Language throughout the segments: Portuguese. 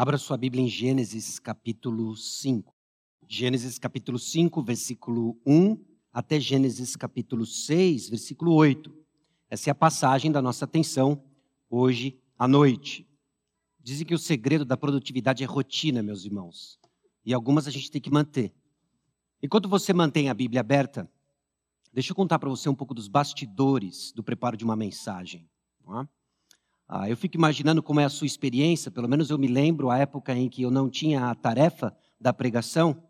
Abra sua Bíblia em Gênesis capítulo 5. Gênesis capítulo 5, versículo 1 até Gênesis capítulo 6, versículo 8. Essa é a passagem da nossa atenção hoje à noite. Dizem que o segredo da produtividade é rotina, meus irmãos. E algumas a gente tem que manter. Enquanto você mantém a Bíblia aberta, deixa eu contar para você um pouco dos bastidores do preparo de uma mensagem. Não é? Ah, eu fico imaginando como é a sua experiência, pelo menos eu me lembro a época em que eu não tinha a tarefa da pregação,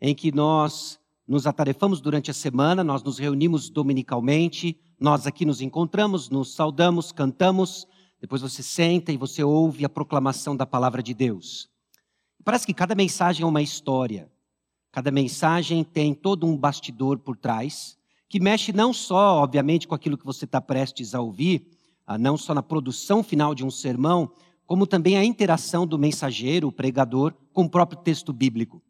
em que nós nos atarefamos durante a semana, nós nos reunimos dominicalmente, nós aqui nos encontramos, nos saudamos, cantamos, depois você senta e você ouve a proclamação da palavra de Deus. Parece que cada mensagem é uma história, cada mensagem tem todo um bastidor por trás, que mexe não só, obviamente, com aquilo que você está prestes a ouvir, não só na produção final de um sermão, como também a interação do mensageiro, o pregador, com o próprio texto bíblico.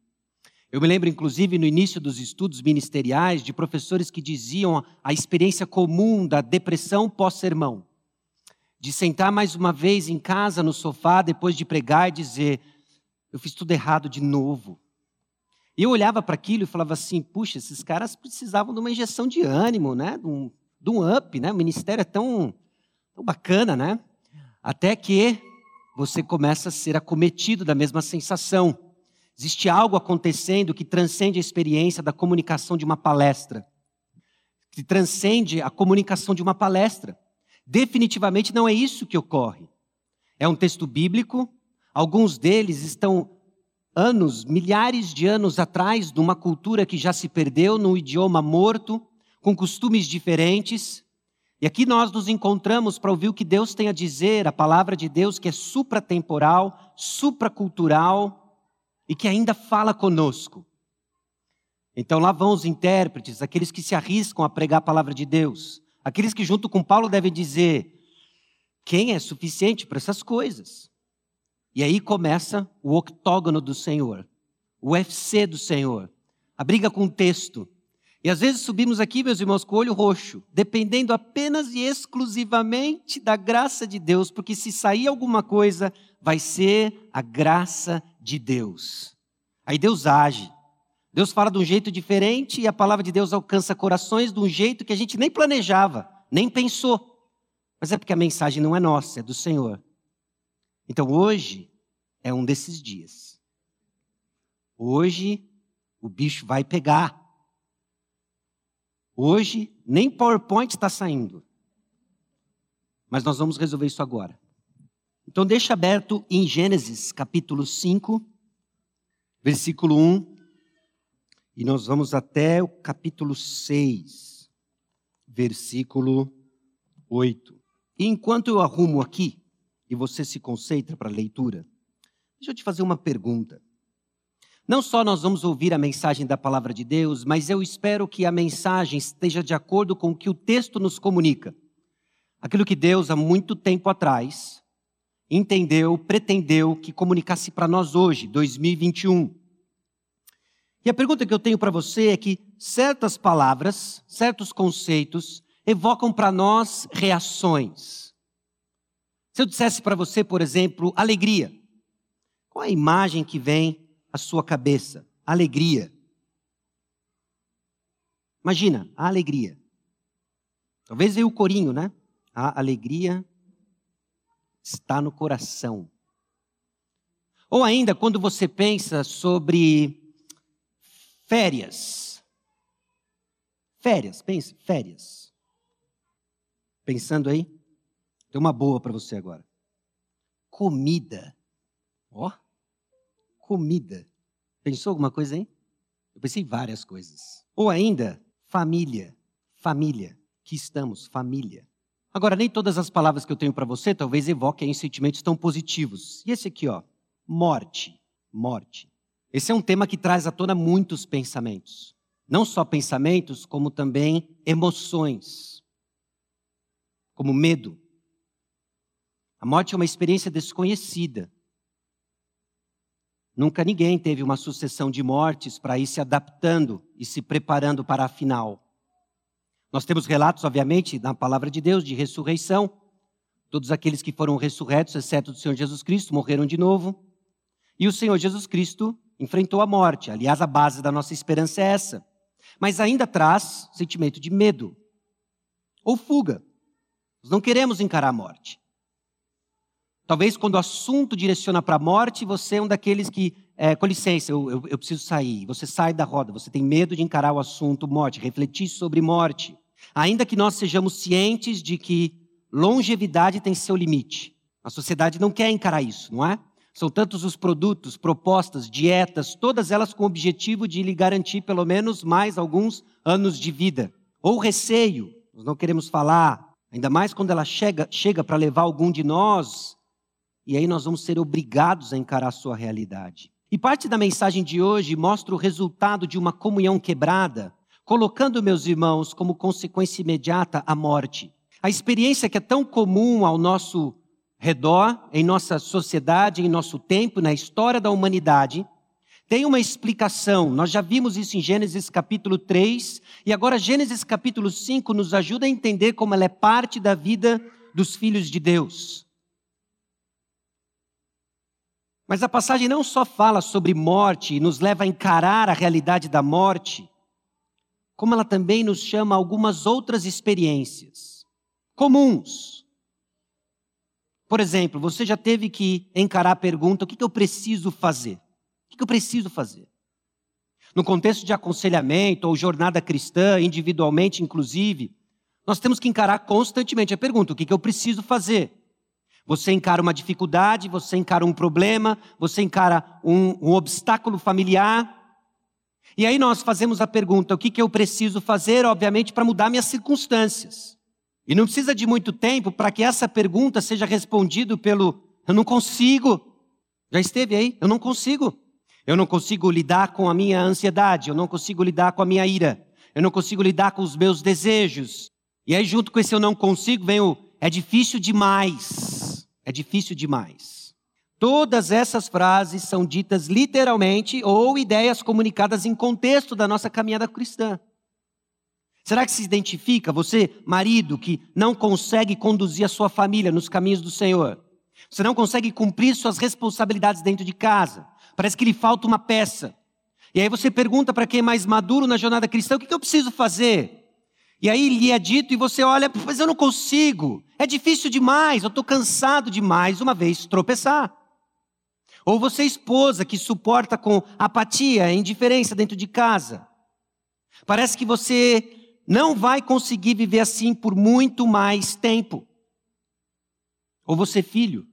Eu me lembro, inclusive, no início dos estudos ministeriais, de professores que diziam a experiência comum da depressão pós-sermão. De sentar mais uma vez em casa, no sofá, depois de pregar e dizer: Eu fiz tudo errado de novo. E eu olhava para aquilo e falava assim: Puxa, esses caras precisavam de uma injeção de ânimo, né? de, um, de um up, né? O ministério é tão tão bacana, né? Até que você começa a ser acometido da mesma sensação. Existe algo acontecendo que transcende a experiência da comunicação de uma palestra, que transcende a comunicação de uma palestra. Definitivamente não é isso que ocorre. É um texto bíblico, alguns deles estão anos, milhares de anos atrás, de uma cultura que já se perdeu, num idioma morto, com costumes diferentes, e aqui nós nos encontramos para ouvir o que Deus tem a dizer, a palavra de Deus que é supratemporal, supracultural e que ainda fala conosco. Então lá vão os intérpretes, aqueles que se arriscam a pregar a palavra de Deus, aqueles que junto com Paulo devem dizer: quem é suficiente para essas coisas? E aí começa o octógono do Senhor, o UFC do Senhor, a briga com o texto, e às vezes subimos aqui, meus irmãos, com o olho roxo, dependendo apenas e exclusivamente da graça de Deus, porque se sair alguma coisa, vai ser a graça de Deus. Aí Deus age. Deus fala de um jeito diferente e a palavra de Deus alcança corações de um jeito que a gente nem planejava, nem pensou. Mas é porque a mensagem não é nossa, é do Senhor. Então hoje é um desses dias. Hoje o bicho vai pegar. Hoje, nem PowerPoint está saindo. Mas nós vamos resolver isso agora. Então, deixa aberto em Gênesis capítulo 5, versículo 1. E nós vamos até o capítulo 6, versículo 8. E enquanto eu arrumo aqui, e você se concentra para a leitura, deixa eu te fazer uma pergunta. Não só nós vamos ouvir a mensagem da palavra de Deus, mas eu espero que a mensagem esteja de acordo com o que o texto nos comunica. Aquilo que Deus, há muito tempo atrás, entendeu, pretendeu que comunicasse para nós hoje, 2021. E a pergunta que eu tenho para você é que certas palavras, certos conceitos, evocam para nós reações. Se eu dissesse para você, por exemplo, alegria, qual é a imagem que vem a sua cabeça. Alegria. Imagina, a alegria. Talvez veio o corinho, né? A alegria está no coração. Ou ainda, quando você pensa sobre férias. Férias, pense, férias. Pensando aí? Tem uma boa para você agora. Comida. Ó. Oh comida. Pensou alguma coisa aí? Eu pensei várias coisas. Ou ainda, família. Família. Que estamos, família. Agora, nem todas as palavras que eu tenho para você talvez evoquem sentimentos tão positivos. E esse aqui, ó, morte. Morte. Esse é um tema que traz à tona muitos pensamentos. Não só pensamentos, como também emoções. Como medo. A morte é uma experiência desconhecida. Nunca ninguém teve uma sucessão de mortes para ir se adaptando e se preparando para a final. Nós temos relatos, obviamente, na palavra de Deus, de ressurreição. Todos aqueles que foram ressurretos, exceto do Senhor Jesus Cristo, morreram de novo. E o Senhor Jesus Cristo enfrentou a morte. Aliás, a base da nossa esperança é essa. Mas ainda traz sentimento de medo ou fuga. Nós não queremos encarar a morte. Talvez quando o assunto direciona para a morte, você é um daqueles que, é, com licença, eu, eu, eu preciso sair. Você sai da roda, você tem medo de encarar o assunto morte, refletir sobre morte. Ainda que nós sejamos cientes de que longevidade tem seu limite. A sociedade não quer encarar isso, não é? São tantos os produtos, propostas, dietas, todas elas com o objetivo de lhe garantir pelo menos mais alguns anos de vida. Ou receio, nós não queremos falar, ainda mais quando ela chega, chega para levar algum de nós e aí nós vamos ser obrigados a encarar a sua realidade. E parte da mensagem de hoje mostra o resultado de uma comunhão quebrada, colocando meus irmãos como consequência imediata a morte. A experiência que é tão comum ao nosso redor, em nossa sociedade, em nosso tempo, na história da humanidade, tem uma explicação. Nós já vimos isso em Gênesis capítulo 3, e agora Gênesis capítulo 5 nos ajuda a entender como ela é parte da vida dos filhos de Deus. Mas a passagem não só fala sobre morte e nos leva a encarar a realidade da morte, como ela também nos chama a algumas outras experiências comuns. Por exemplo, você já teve que encarar a pergunta: o que eu preciso fazer? O que eu preciso fazer? No contexto de aconselhamento ou jornada cristã, individualmente inclusive, nós temos que encarar constantemente a pergunta: o que eu preciso fazer? Você encara uma dificuldade, você encara um problema, você encara um, um obstáculo familiar. E aí nós fazemos a pergunta: o que, que eu preciso fazer, obviamente, para mudar minhas circunstâncias? E não precisa de muito tempo para que essa pergunta seja respondida pelo eu não consigo. Já esteve aí? Eu não consigo. Eu não consigo lidar com a minha ansiedade, eu não consigo lidar com a minha ira, eu não consigo lidar com os meus desejos. E aí, junto com esse eu não consigo, vem o é difícil demais. É difícil demais. Todas essas frases são ditas literalmente ou ideias comunicadas em contexto da nossa caminhada cristã. Será que se identifica você, marido, que não consegue conduzir a sua família nos caminhos do Senhor? Você não consegue cumprir suas responsabilidades dentro de casa? Parece que lhe falta uma peça. E aí você pergunta para quem é mais maduro na jornada cristã: o que eu preciso fazer? E aí lhe é dito e você olha, mas eu não consigo. É difícil demais, eu estou cansado de mais uma vez tropeçar. Ou você, esposa, que suporta com apatia, indiferença dentro de casa. Parece que você não vai conseguir viver assim por muito mais tempo. Ou você, filho,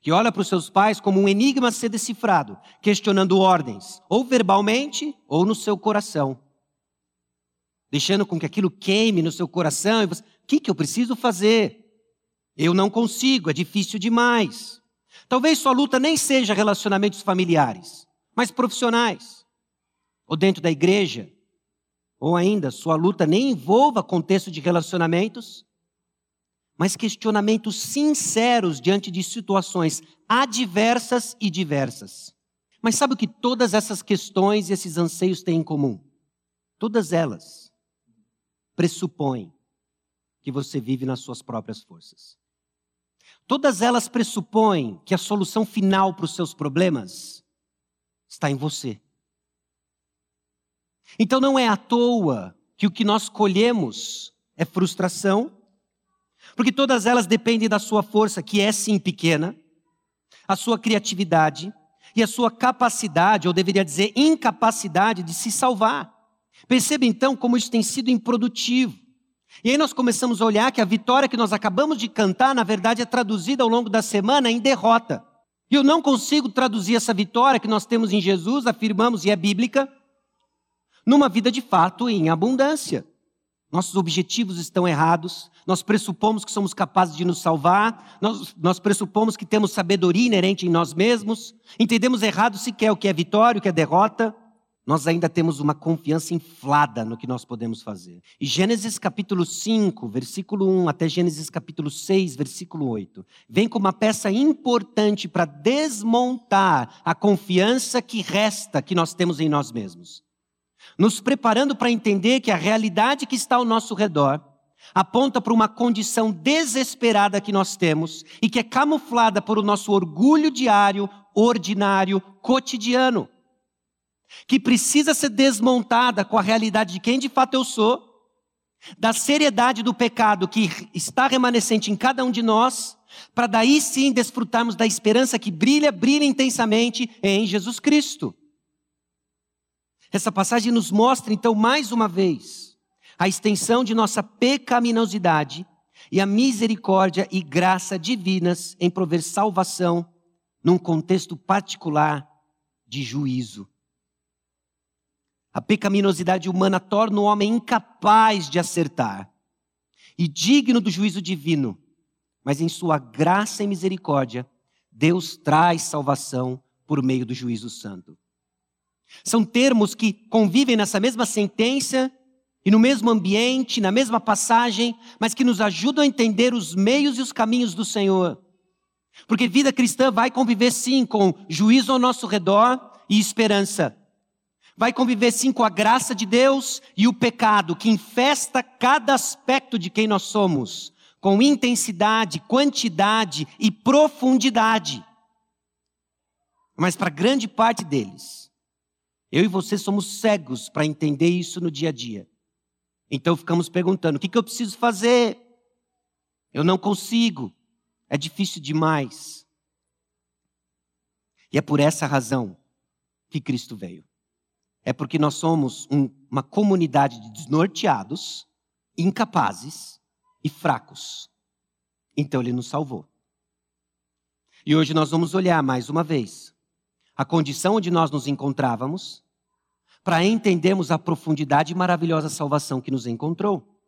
que olha para os seus pais como um enigma a ser decifrado, questionando ordens, ou verbalmente, ou no seu coração deixando com que aquilo queime no seu coração. E você, o que, que eu preciso fazer? Eu não consigo, é difícil demais. Talvez sua luta nem seja relacionamentos familiares, mas profissionais, ou dentro da igreja, ou ainda sua luta nem envolva contexto de relacionamentos, mas questionamentos sinceros diante de situações adversas e diversas. Mas sabe o que todas essas questões e esses anseios têm em comum? Todas elas pressupõem que você vive nas suas próprias forças. Todas elas pressupõem que a solução final para os seus problemas está em você. Então não é à toa que o que nós colhemos é frustração, porque todas elas dependem da sua força, que é sim pequena, a sua criatividade e a sua capacidade, ou deveria dizer incapacidade, de se salvar. Perceba então como isso tem sido improdutivo. E aí nós começamos a olhar que a vitória que nós acabamos de cantar, na verdade, é traduzida ao longo da semana em derrota. E eu não consigo traduzir essa vitória que nós temos em Jesus, afirmamos e é bíblica, numa vida de fato em abundância. Nossos objetivos estão errados, nós pressupomos que somos capazes de nos salvar, nós, nós pressupomos que temos sabedoria inerente em nós mesmos, entendemos errado sequer o que é vitória, o que é derrota nós ainda temos uma confiança inflada no que nós podemos fazer. E Gênesis capítulo 5, versículo 1 até Gênesis capítulo 6, versículo 8, vem como uma peça importante para desmontar a confiança que resta que nós temos em nós mesmos. Nos preparando para entender que a realidade que está ao nosso redor aponta para uma condição desesperada que nós temos e que é camuflada por o nosso orgulho diário, ordinário, cotidiano, que precisa ser desmontada com a realidade de quem de fato eu sou, da seriedade do pecado que está remanescente em cada um de nós, para daí sim desfrutarmos da esperança que brilha, brilha intensamente em Jesus Cristo. Essa passagem nos mostra então mais uma vez a extensão de nossa pecaminosidade e a misericórdia e graça divinas em prover salvação num contexto particular de juízo. A pecaminosidade humana torna o homem incapaz de acertar e digno do juízo divino, mas em sua graça e misericórdia, Deus traz salvação por meio do juízo santo. São termos que convivem nessa mesma sentença e no mesmo ambiente, na mesma passagem, mas que nos ajudam a entender os meios e os caminhos do Senhor. Porque vida cristã vai conviver sim com juízo ao nosso redor e esperança. Vai conviver sim com a graça de Deus e o pecado que infesta cada aspecto de quem nós somos, com intensidade, quantidade e profundidade. Mas para grande parte deles, eu e você somos cegos para entender isso no dia a dia. Então ficamos perguntando: o que, que eu preciso fazer? Eu não consigo, é difícil demais. E é por essa razão que Cristo veio. É porque nós somos um, uma comunidade de desnorteados, incapazes e fracos. Então ele nos salvou. E hoje nós vamos olhar mais uma vez a condição onde nós nos encontrávamos para entendermos a profundidade e maravilhosa salvação que nos encontrou.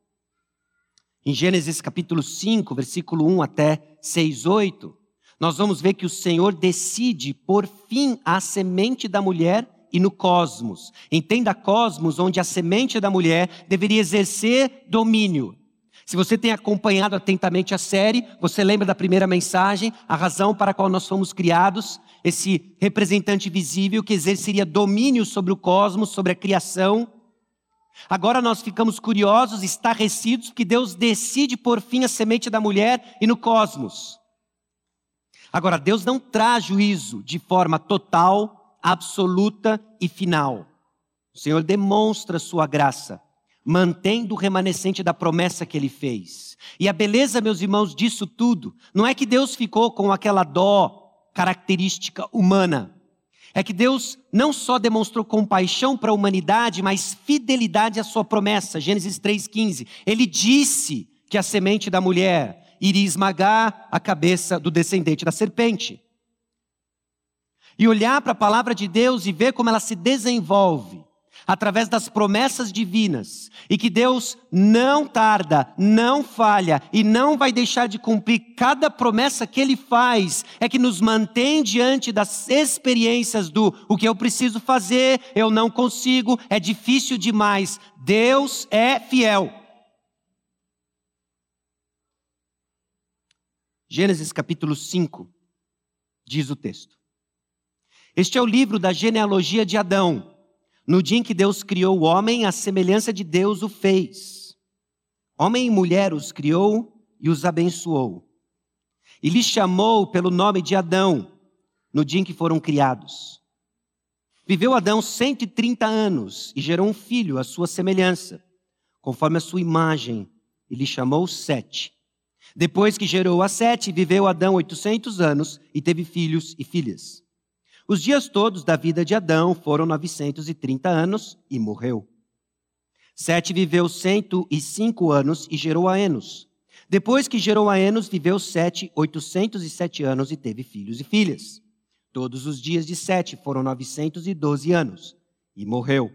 Em Gênesis capítulo 5, versículo 1 até 6, 8, nós vamos ver que o Senhor decide por fim à semente da mulher e no cosmos. Entenda cosmos, onde a semente da mulher deveria exercer domínio. Se você tem acompanhado atentamente a série, você lembra da primeira mensagem, a razão para a qual nós fomos criados esse representante visível que exerceria domínio sobre o cosmos, sobre a criação. Agora nós ficamos curiosos, estarrecidos, porque Deus decide por fim a semente da mulher e no cosmos. Agora, Deus não traz juízo de forma total, absoluta e final. O Senhor demonstra sua graça, mantendo o remanescente da promessa que ele fez. E a beleza, meus irmãos, disso tudo, não é que Deus ficou com aquela dó característica humana. É que Deus não só demonstrou compaixão para a humanidade, mas fidelidade à sua promessa. Gênesis 3,15. Ele disse que a semente da mulher iria esmagar a cabeça do descendente da serpente. E olhar para a palavra de Deus e ver como ela se desenvolve através das promessas divinas, e que Deus não tarda, não falha e não vai deixar de cumprir cada promessa que Ele faz, é que nos mantém diante das experiências do o que eu preciso fazer, eu não consigo, é difícil demais. Deus é fiel. Gênesis capítulo 5, diz o texto. Este é o livro da genealogia de Adão. No dia em que Deus criou o homem, a semelhança de Deus o fez. Homem e mulher os criou e os abençoou. E lhes chamou pelo nome de Adão, no dia em que foram criados. Viveu Adão 130 anos e gerou um filho à sua semelhança, conforme a sua imagem, e lhe chamou Sete. Depois que gerou a Sete, viveu Adão 800 anos e teve filhos e filhas. Os dias todos da vida de Adão foram 930 anos e morreu. Sete viveu 105 anos e gerou a Enos. Depois que gerou a Enos, viveu Sete 807 anos e teve filhos e filhas. Todos os dias de Sete foram 912 anos e morreu.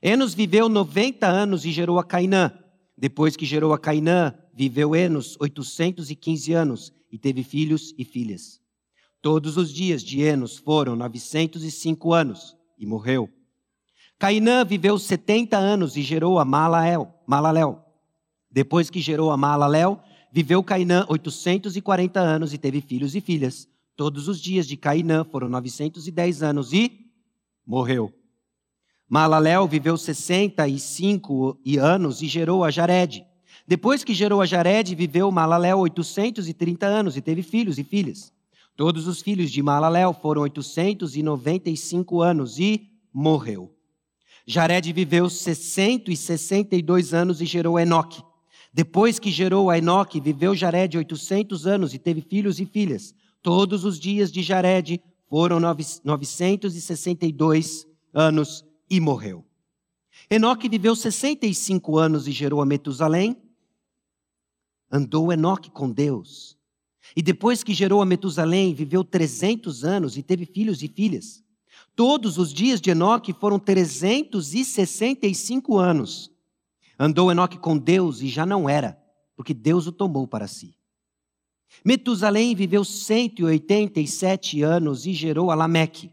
Enos viveu 90 anos e gerou a Cainã. Depois que gerou a Cainã, viveu Enos 815 anos e teve filhos e filhas. Todos os dias de Enos foram 905 anos e morreu. Cainã viveu 70 anos e gerou a Malael, Malaléu. Depois que gerou a Malaléu, viveu Cainã 840 anos e teve filhos e filhas. Todos os dias de Cainã foram 910 anos e morreu. Malaléu viveu 65 anos e gerou a Jared. Depois que gerou a Jared, viveu Malaléu 830 anos e teve filhos e filhas. Todos os filhos de Malaléu foram 895 anos e morreu. Jared viveu 662 anos e gerou Enoque. Depois que gerou a Enoque, viveu Jared 800 anos e teve filhos e filhas. Todos os dias de Jared foram 962 anos e morreu. Enoque viveu 65 anos e gerou a Metusalém. Andou Enoque com Deus. E depois que gerou a Metusalém, viveu 300 anos e teve filhos e filhas. Todos os dias de Enoque foram 365 anos. Andou Enoque com Deus e já não era, porque Deus o tomou para si. Metusalém viveu 187 anos e gerou a Lameque.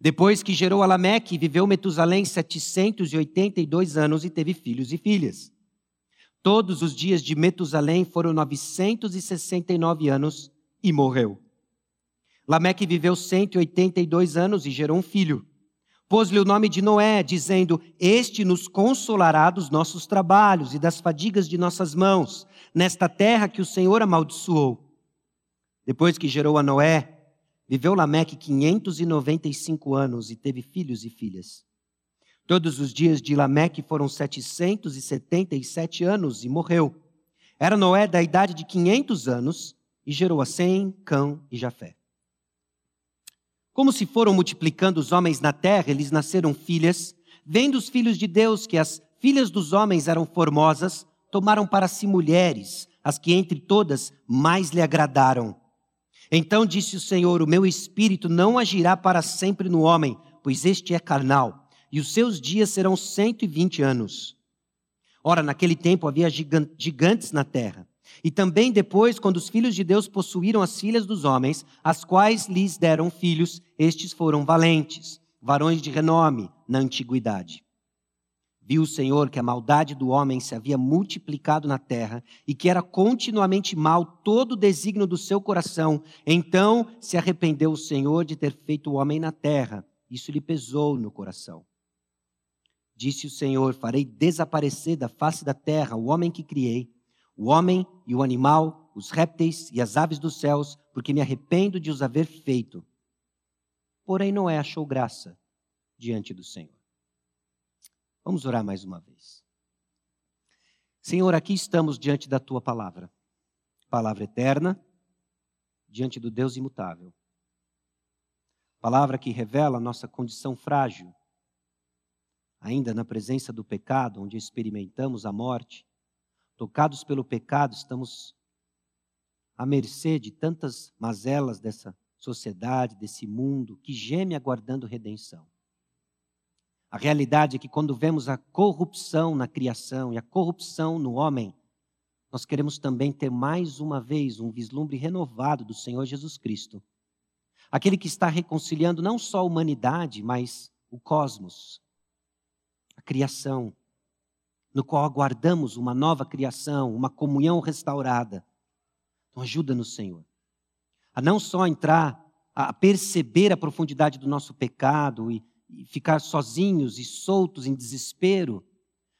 Depois que gerou a Lameque, viveu Metusalém 782 anos e teve filhos e filhas. Todos os dias de Metusalém foram 969 anos e morreu. Lameque viveu 182 anos e gerou um filho. Pôs-lhe o nome de Noé, dizendo: Este nos consolará dos nossos trabalhos e das fadigas de nossas mãos, nesta terra que o Senhor amaldiçoou. Depois que gerou a Noé, viveu Lameque 595 anos e teve filhos e filhas. Todos os dias de Lameque foram 777 anos e morreu. Era Noé da idade de 500 anos e gerou a Sem, Cão e Jafé. Como se foram multiplicando os homens na terra, eles nasceram filhas. Vendo os filhos de Deus que as filhas dos homens eram formosas, tomaram para si mulheres, as que entre todas mais lhe agradaram. Então disse o Senhor: O meu espírito não agirá para sempre no homem, pois este é carnal, e os seus dias serão cento e vinte anos. Ora, naquele tempo havia gigantes na terra e também depois, quando os filhos de Deus possuíram as filhas dos homens, as quais lhes deram filhos, estes foram valentes, varões de renome na antiguidade. Viu o Senhor que a maldade do homem se havia multiplicado na terra e que era continuamente mal todo o desígnio do seu coração. Então se arrependeu o Senhor de ter feito o homem na terra. Isso lhe pesou no coração. Disse o Senhor: Farei desaparecer da face da terra o homem que criei o homem e o animal, os répteis e as aves dos céus, porque me arrependo de os haver feito. Porém, Noé achou graça diante do Senhor. Vamos orar mais uma vez. Senhor, aqui estamos diante da tua palavra, palavra eterna, diante do Deus imutável. Palavra que revela a nossa condição frágil, ainda na presença do pecado, onde experimentamos a morte tocados pelo pecado, estamos à mercê de tantas mazelas dessa sociedade, desse mundo que geme aguardando redenção. A realidade é que quando vemos a corrupção na criação e a corrupção no homem, nós queremos também ter mais uma vez um vislumbre renovado do Senhor Jesus Cristo. Aquele que está reconciliando não só a humanidade, mas o cosmos, a criação, no qual aguardamos uma nova criação, uma comunhão restaurada. Então, ajuda-nos, Senhor, a não só entrar, a perceber a profundidade do nosso pecado e, e ficar sozinhos e soltos em desespero,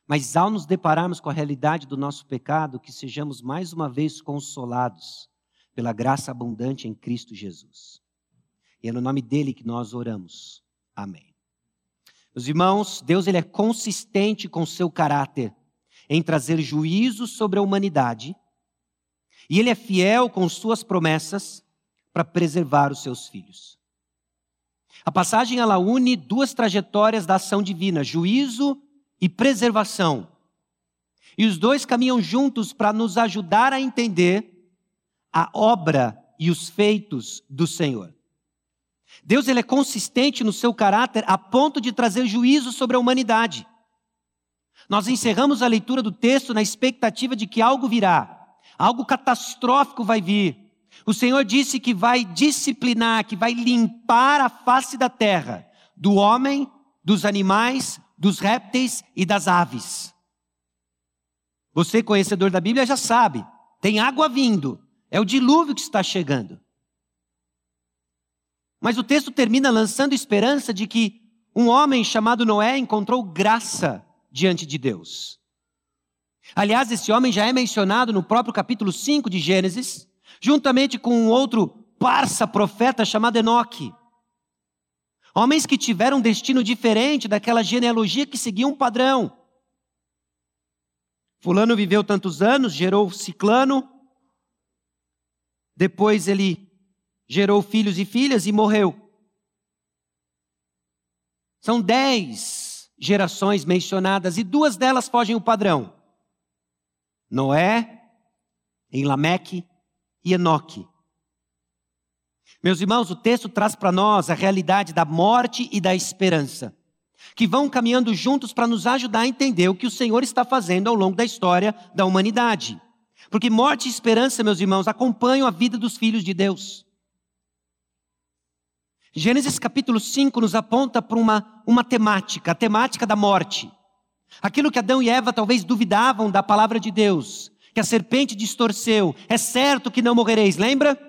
mas ao nos depararmos com a realidade do nosso pecado, que sejamos mais uma vez consolados pela graça abundante em Cristo Jesus. E é no nome dele que nós oramos. Amém. Meus irmãos, Deus ele é consistente com seu caráter em trazer juízo sobre a humanidade, e ele é fiel com suas promessas para preservar os seus filhos. A passagem ela une duas trajetórias da ação divina, juízo e preservação. E os dois caminham juntos para nos ajudar a entender a obra e os feitos do Senhor. Deus ele é consistente no seu caráter a ponto de trazer juízo sobre a humanidade. Nós encerramos a leitura do texto na expectativa de que algo virá, algo catastrófico vai vir. O Senhor disse que vai disciplinar, que vai limpar a face da terra, do homem, dos animais, dos répteis e das aves. Você, conhecedor da Bíblia, já sabe: tem água vindo, é o dilúvio que está chegando. Mas o texto termina lançando esperança de que um homem chamado Noé encontrou graça diante de Deus. Aliás, esse homem já é mencionado no próprio capítulo 5 de Gênesis, juntamente com um outro parça profeta chamado Enoque. Homens que tiveram um destino diferente daquela genealogia que seguia um padrão. Fulano viveu tantos anos, gerou Ciclano, depois ele gerou filhos e filhas e morreu. São dez gerações mencionadas e duas delas fogem o padrão. Noé, em Lameque e Enoque. Meus irmãos, o texto traz para nós a realidade da morte e da esperança, que vão caminhando juntos para nos ajudar a entender o que o Senhor está fazendo ao longo da história da humanidade. Porque morte e esperança, meus irmãos, acompanham a vida dos filhos de Deus. Gênesis capítulo 5 nos aponta para uma, uma temática, a temática da morte. Aquilo que Adão e Eva talvez duvidavam da palavra de Deus, que a serpente distorceu, é certo que não morrereis, lembra?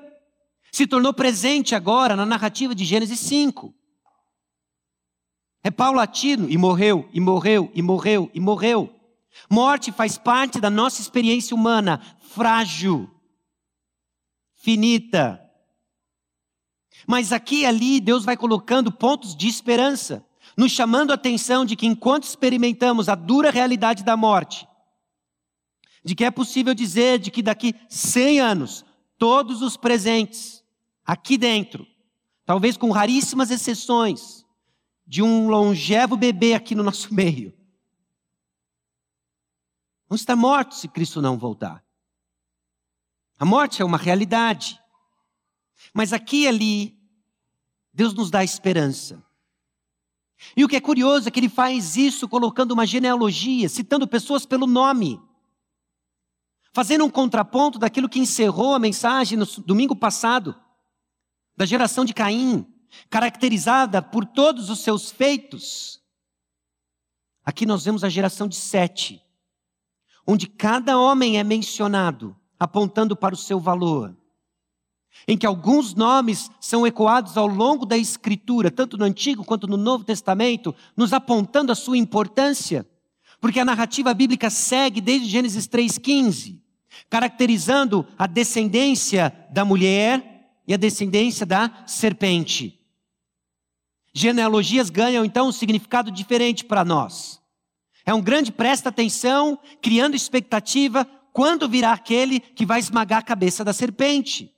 Se tornou presente agora na narrativa de Gênesis 5. É paulatino e morreu, e morreu, e morreu, e morreu. Morte faz parte da nossa experiência humana, frágil, finita. Mas aqui e ali Deus vai colocando pontos de esperança nos chamando a atenção de que enquanto experimentamos a dura realidade da morte, de que é possível dizer de que daqui 100 anos, todos os presentes aqui dentro, talvez com raríssimas exceções, de um longevo bebê aqui no nosso meio, vão estar mortos se Cristo não voltar. A morte é uma realidade. Mas aqui e ali, Deus nos dá esperança. E o que é curioso é que ele faz isso colocando uma genealogia, citando pessoas pelo nome, fazendo um contraponto daquilo que encerrou a mensagem no domingo passado, da geração de Caim, caracterizada por todos os seus feitos. Aqui nós vemos a geração de Sete, onde cada homem é mencionado, apontando para o seu valor em que alguns nomes são ecoados ao longo da Escritura, tanto no Antigo quanto no Novo Testamento, nos apontando a sua importância, porque a narrativa bíblica segue desde Gênesis 3,15, caracterizando a descendência da mulher e a descendência da serpente. Genealogias ganham então um significado diferente para nós. É um grande presta atenção, criando expectativa quando virá aquele que vai esmagar a cabeça da serpente.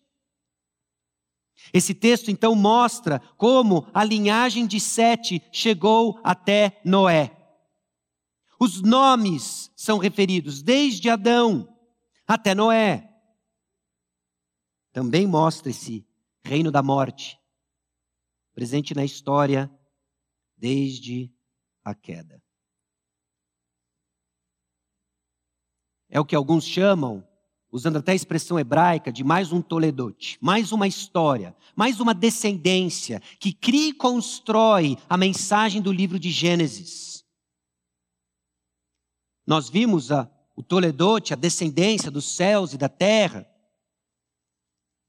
Esse texto então mostra como a linhagem de Sete chegou até Noé. Os nomes são referidos desde Adão até Noé. Também mostra esse reino da morte, presente na história desde a queda. É o que alguns chamam usando até a expressão hebraica de mais um Toledote, mais uma história, mais uma descendência que cria e constrói a mensagem do livro de Gênesis. Nós vimos a, o Toledote, a descendência dos céus e da terra,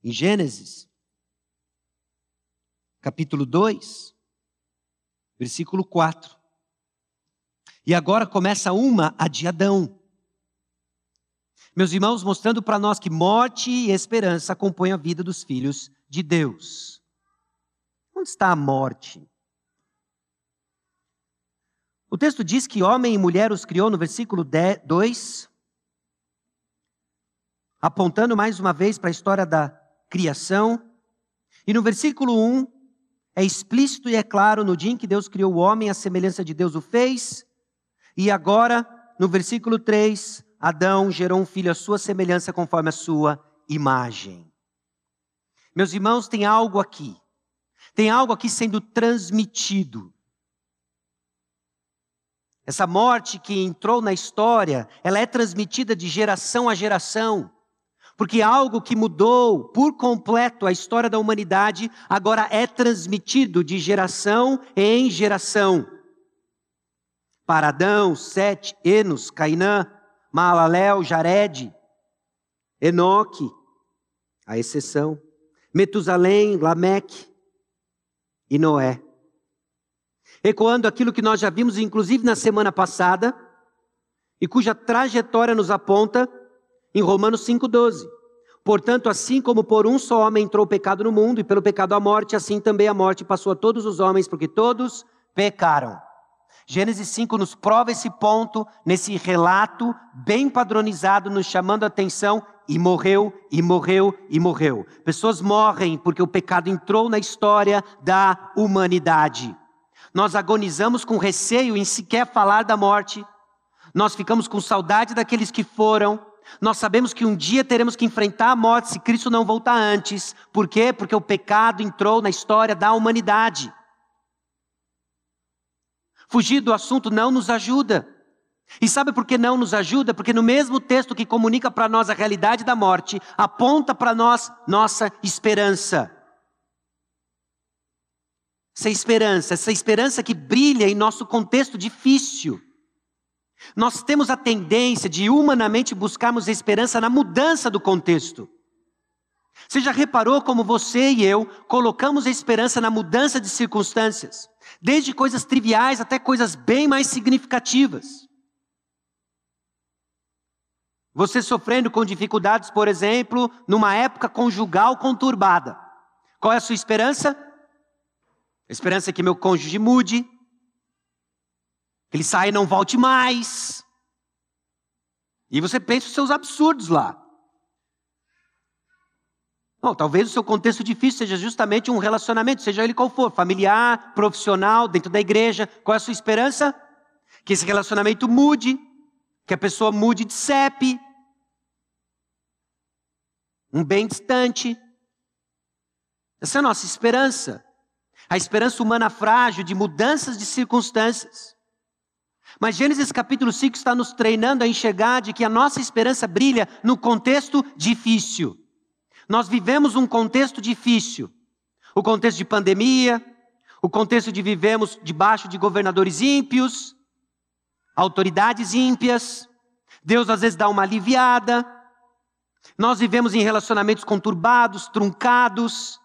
em Gênesis, capítulo 2, versículo 4. E agora começa uma, a de Adão. Meus irmãos, mostrando para nós que morte e esperança acompanham a vida dos filhos de Deus. Onde está a morte? O texto diz que homem e mulher os criou no versículo 2, apontando mais uma vez para a história da criação. E no versículo 1, é explícito e é claro: no dia em que Deus criou o homem, a semelhança de Deus o fez. E agora, no versículo 3, Adão gerou um filho à sua semelhança, conforme a sua imagem. Meus irmãos, tem algo aqui. Tem algo aqui sendo transmitido. Essa morte que entrou na história, ela é transmitida de geração a geração. Porque algo que mudou por completo a história da humanidade agora é transmitido de geração em geração. Para Adão, Sete, Enos, Cainã, Maalalel, Jared, Enoque, a exceção, Metusalém, Lameque e Noé. Ecoando aquilo que nós já vimos, inclusive na semana passada, e cuja trajetória nos aponta em Romanos 5,12. Portanto, assim como por um só homem entrou o pecado no mundo, e pelo pecado a morte, assim também a morte passou a todos os homens, porque todos pecaram. Gênesis 5 nos prova esse ponto, nesse relato bem padronizado, nos chamando a atenção, e morreu, e morreu, e morreu. Pessoas morrem porque o pecado entrou na história da humanidade. Nós agonizamos com receio em sequer falar da morte, nós ficamos com saudade daqueles que foram, nós sabemos que um dia teremos que enfrentar a morte se Cristo não voltar antes. Por quê? Porque o pecado entrou na história da humanidade. Fugir do assunto não nos ajuda. E sabe por que não nos ajuda? Porque no mesmo texto que comunica para nós a realidade da morte, aponta para nós nossa esperança. Essa esperança, essa esperança que brilha em nosso contexto difícil. Nós temos a tendência de humanamente buscarmos esperança na mudança do contexto. Você já reparou como você e eu colocamos a esperança na mudança de circunstâncias, desde coisas triviais até coisas bem mais significativas? Você sofrendo com dificuldades, por exemplo, numa época conjugal conturbada. Qual é a sua esperança? A esperança é que meu cônjuge mude, que ele saia e não volte mais. E você pensa os seus absurdos lá. Bom, talvez o seu contexto difícil seja justamente um relacionamento, seja ele qual for, familiar, profissional, dentro da igreja. Qual é a sua esperança? Que esse relacionamento mude, que a pessoa mude de CEP, um bem distante. Essa é a nossa esperança. A esperança humana frágil de mudanças de circunstâncias. Mas Gênesis capítulo 5 está nos treinando a enxergar de que a nossa esperança brilha no contexto difícil. Nós vivemos um contexto difícil. O contexto de pandemia, o contexto de vivemos debaixo de governadores ímpios, autoridades ímpias. Deus às vezes dá uma aliviada. Nós vivemos em relacionamentos conturbados, truncados.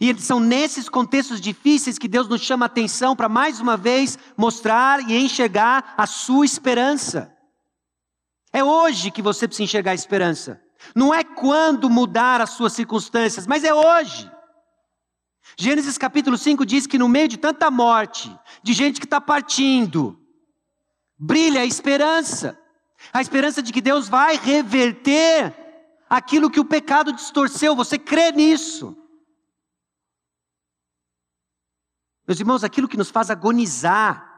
E são nesses contextos difíceis que Deus nos chama a atenção para mais uma vez mostrar e enxergar a sua esperança. É hoje que você precisa enxergar a esperança. Não é quando mudar as suas circunstâncias, mas é hoje. Gênesis capítulo 5 diz que no meio de tanta morte, de gente que está partindo, brilha a esperança. A esperança de que Deus vai reverter aquilo que o pecado distorceu. Você crê nisso? Meus irmãos, aquilo que nos faz agonizar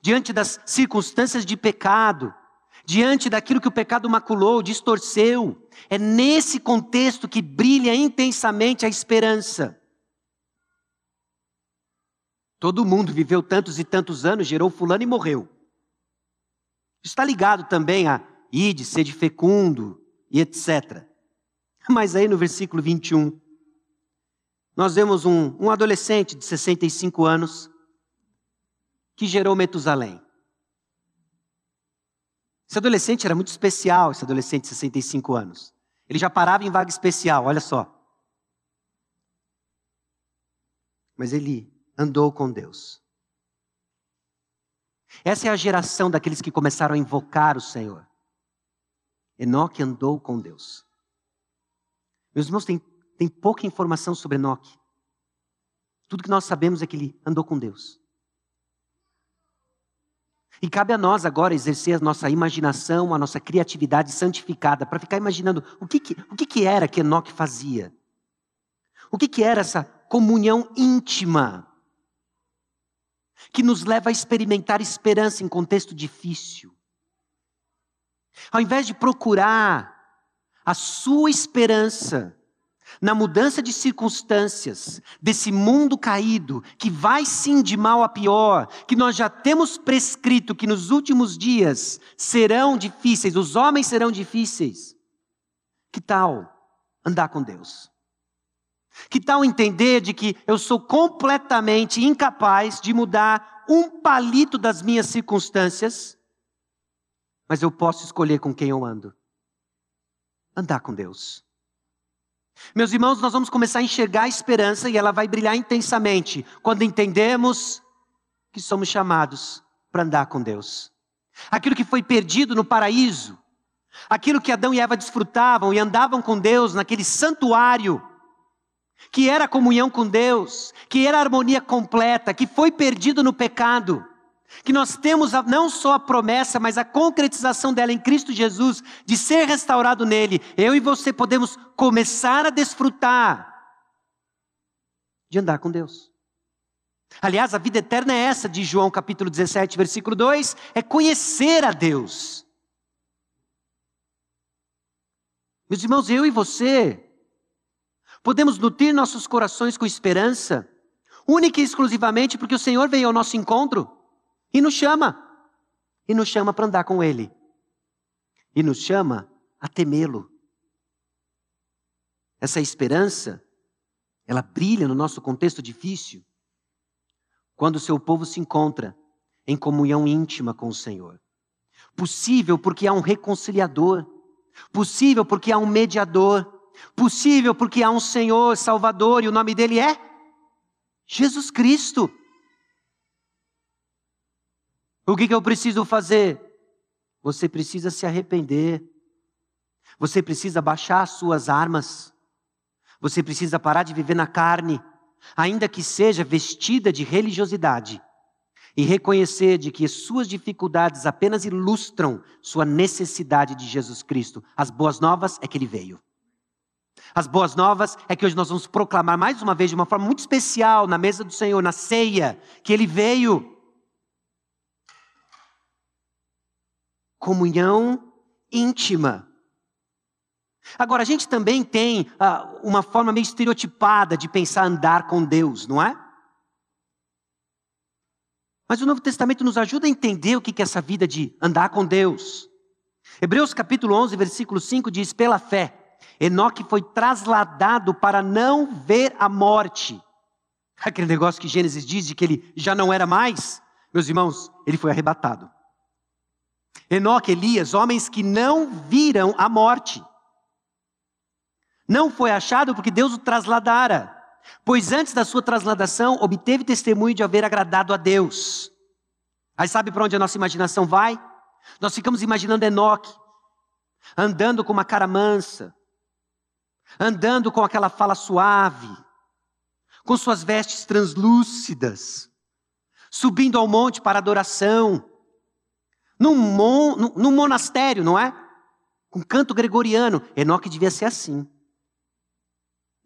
diante das circunstâncias de pecado, diante daquilo que o pecado maculou, distorceu, é nesse contexto que brilha intensamente a esperança. Todo mundo viveu tantos e tantos anos, gerou fulano e morreu. Está ligado também a ide, sede fecundo e etc. Mas aí no versículo 21, nós vemos um, um adolescente de 65 anos que gerou Metusalém. Esse adolescente era muito especial, esse adolescente de 65 anos. Ele já parava em vaga especial, olha só. Mas ele andou com Deus. Essa é a geração daqueles que começaram a invocar o Senhor. Enoque andou com Deus. Meus irmãos, tem tem pouca informação sobre Enoque. Tudo que nós sabemos é que ele andou com Deus. E cabe a nós agora exercer a nossa imaginação, a nossa criatividade santificada, para ficar imaginando o que, que, o que, que era que Enoque fazia. O que, que era essa comunhão íntima que nos leva a experimentar esperança em contexto difícil. Ao invés de procurar a sua esperança na mudança de circunstâncias desse mundo caído, que vai sim de mal a pior, que nós já temos prescrito que nos últimos dias serão difíceis, os homens serão difíceis. Que tal andar com Deus? Que tal entender de que eu sou completamente incapaz de mudar um palito das minhas circunstâncias, mas eu posso escolher com quem eu ando? Andar com Deus. Meus irmãos, nós vamos começar a enxergar a esperança e ela vai brilhar intensamente quando entendemos que somos chamados para andar com Deus. aquilo que foi perdido no paraíso, aquilo que Adão e Eva desfrutavam e andavam com Deus naquele santuário, que era comunhão com Deus, que era harmonia completa, que foi perdido no pecado, que nós temos não só a promessa, mas a concretização dela em Cristo Jesus, de ser restaurado nele. Eu e você podemos começar a desfrutar de andar com Deus. Aliás, a vida eterna é essa de João capítulo 17, versículo 2, é conhecer a Deus. Meus irmãos, eu e você podemos nutrir nossos corações com esperança, única e exclusivamente porque o Senhor veio ao nosso encontro e nos chama. E nos chama para andar com Ele. E nos chama a temê-lo. Essa esperança, ela brilha no nosso contexto difícil quando o seu povo se encontra em comunhão íntima com o Senhor. Possível porque há um reconciliador, possível porque há um mediador, possível porque há um Senhor Salvador e o nome dele é Jesus Cristo. O que, que eu preciso fazer? Você precisa se arrepender, você precisa baixar as suas armas, você precisa parar de viver na carne ainda que seja vestida de religiosidade, e reconhecer de que suas dificuldades apenas ilustram sua necessidade de Jesus Cristo. As boas novas é que ele veio. As boas novas é que hoje nós vamos proclamar mais uma vez de uma forma muito especial na mesa do Senhor, na ceia, que ele veio. Comunhão íntima. Agora, a gente também tem ah, uma forma meio estereotipada de pensar andar com Deus, não é? Mas o Novo Testamento nos ajuda a entender o que é essa vida de andar com Deus. Hebreus capítulo 11, versículo 5 diz: Pela fé, Enoque foi trasladado para não ver a morte. Aquele negócio que Gênesis diz de que ele já não era mais, meus irmãos, ele foi arrebatado. Enoque, Elias, homens que não viram a morte. Não foi achado porque Deus o trasladara, pois antes da sua trasladação obteve testemunho de haver agradado a Deus. Aí sabe para onde a nossa imaginação vai? Nós ficamos imaginando Enoque, andando com uma cara mansa, andando com aquela fala suave, com suas vestes translúcidas, subindo ao monte para adoração, num, mon, monastério, não é? Com canto gregoriano. Enoque devia ser assim.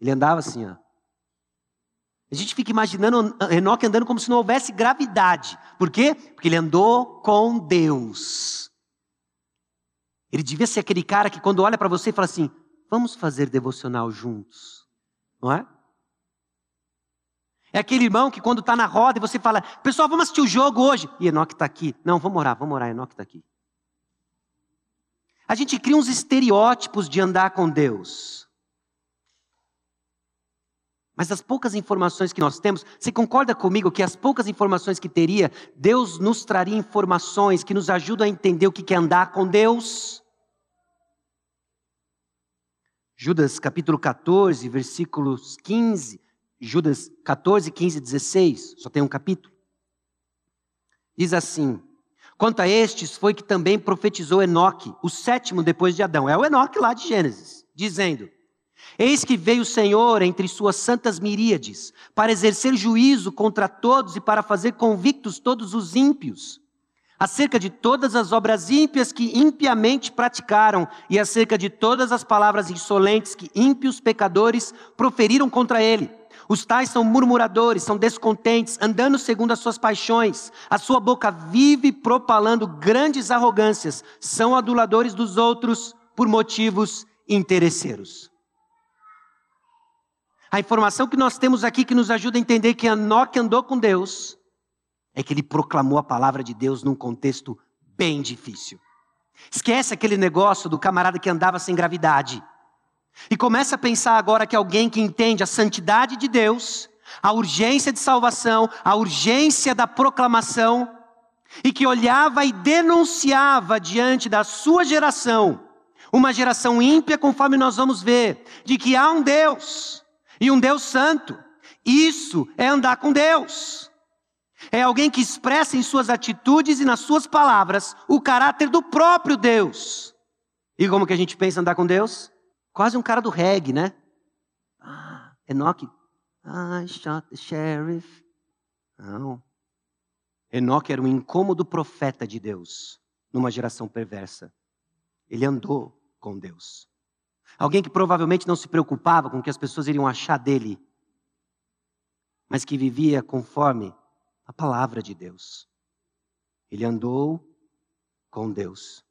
Ele andava assim, ó. A gente fica imaginando Enoque andando como se não houvesse gravidade. Por quê? Porque ele andou com Deus. Ele devia ser aquele cara que quando olha para você fala assim: vamos fazer devocional juntos. Não é? É aquele irmão que quando está na roda e você fala, pessoal, vamos assistir o jogo hoje. E Enoque está aqui. Não, vamos orar, vamos orar, Enoque está aqui. A gente cria uns estereótipos de andar com Deus. Mas as poucas informações que nós temos, você concorda comigo que as poucas informações que teria, Deus nos traria informações que nos ajudam a entender o que é andar com Deus? Judas capítulo 14, versículos 15, Judas 14, 15 16, só tem um capítulo. Diz assim: Quanto a estes, foi que também profetizou Enoque, o sétimo depois de Adão. É o Enoque lá de Gênesis, dizendo: Eis que veio o Senhor entre suas santas miríades, para exercer juízo contra todos e para fazer convictos todos os ímpios, acerca de todas as obras ímpias que impiamente praticaram e acerca de todas as palavras insolentes que ímpios pecadores proferiram contra ele. Os tais são murmuradores, são descontentes, andando segundo as suas paixões. A sua boca vive propalando grandes arrogâncias, são aduladores dos outros por motivos interesseiros. A informação que nós temos aqui que nos ajuda a entender que Enoque andou com Deus é que ele proclamou a palavra de Deus num contexto bem difícil. Esquece aquele negócio do camarada que andava sem gravidade. E começa a pensar agora que alguém que entende a santidade de Deus, a urgência de salvação, a urgência da proclamação, e que olhava e denunciava diante da sua geração, uma geração ímpia, conforme nós vamos ver, de que há um Deus e um Deus santo. Isso é andar com Deus. É alguém que expressa em suas atitudes e nas suas palavras o caráter do próprio Deus. E como que a gente pensa andar com Deus? Quase um cara do reggae, né? Ah, Enoque. I shot the sheriff. Não. Enoque era um incômodo profeta de Deus numa geração perversa. Ele andou com Deus. Alguém que provavelmente não se preocupava com o que as pessoas iriam achar dele, mas que vivia conforme a palavra de Deus. Ele andou com Deus.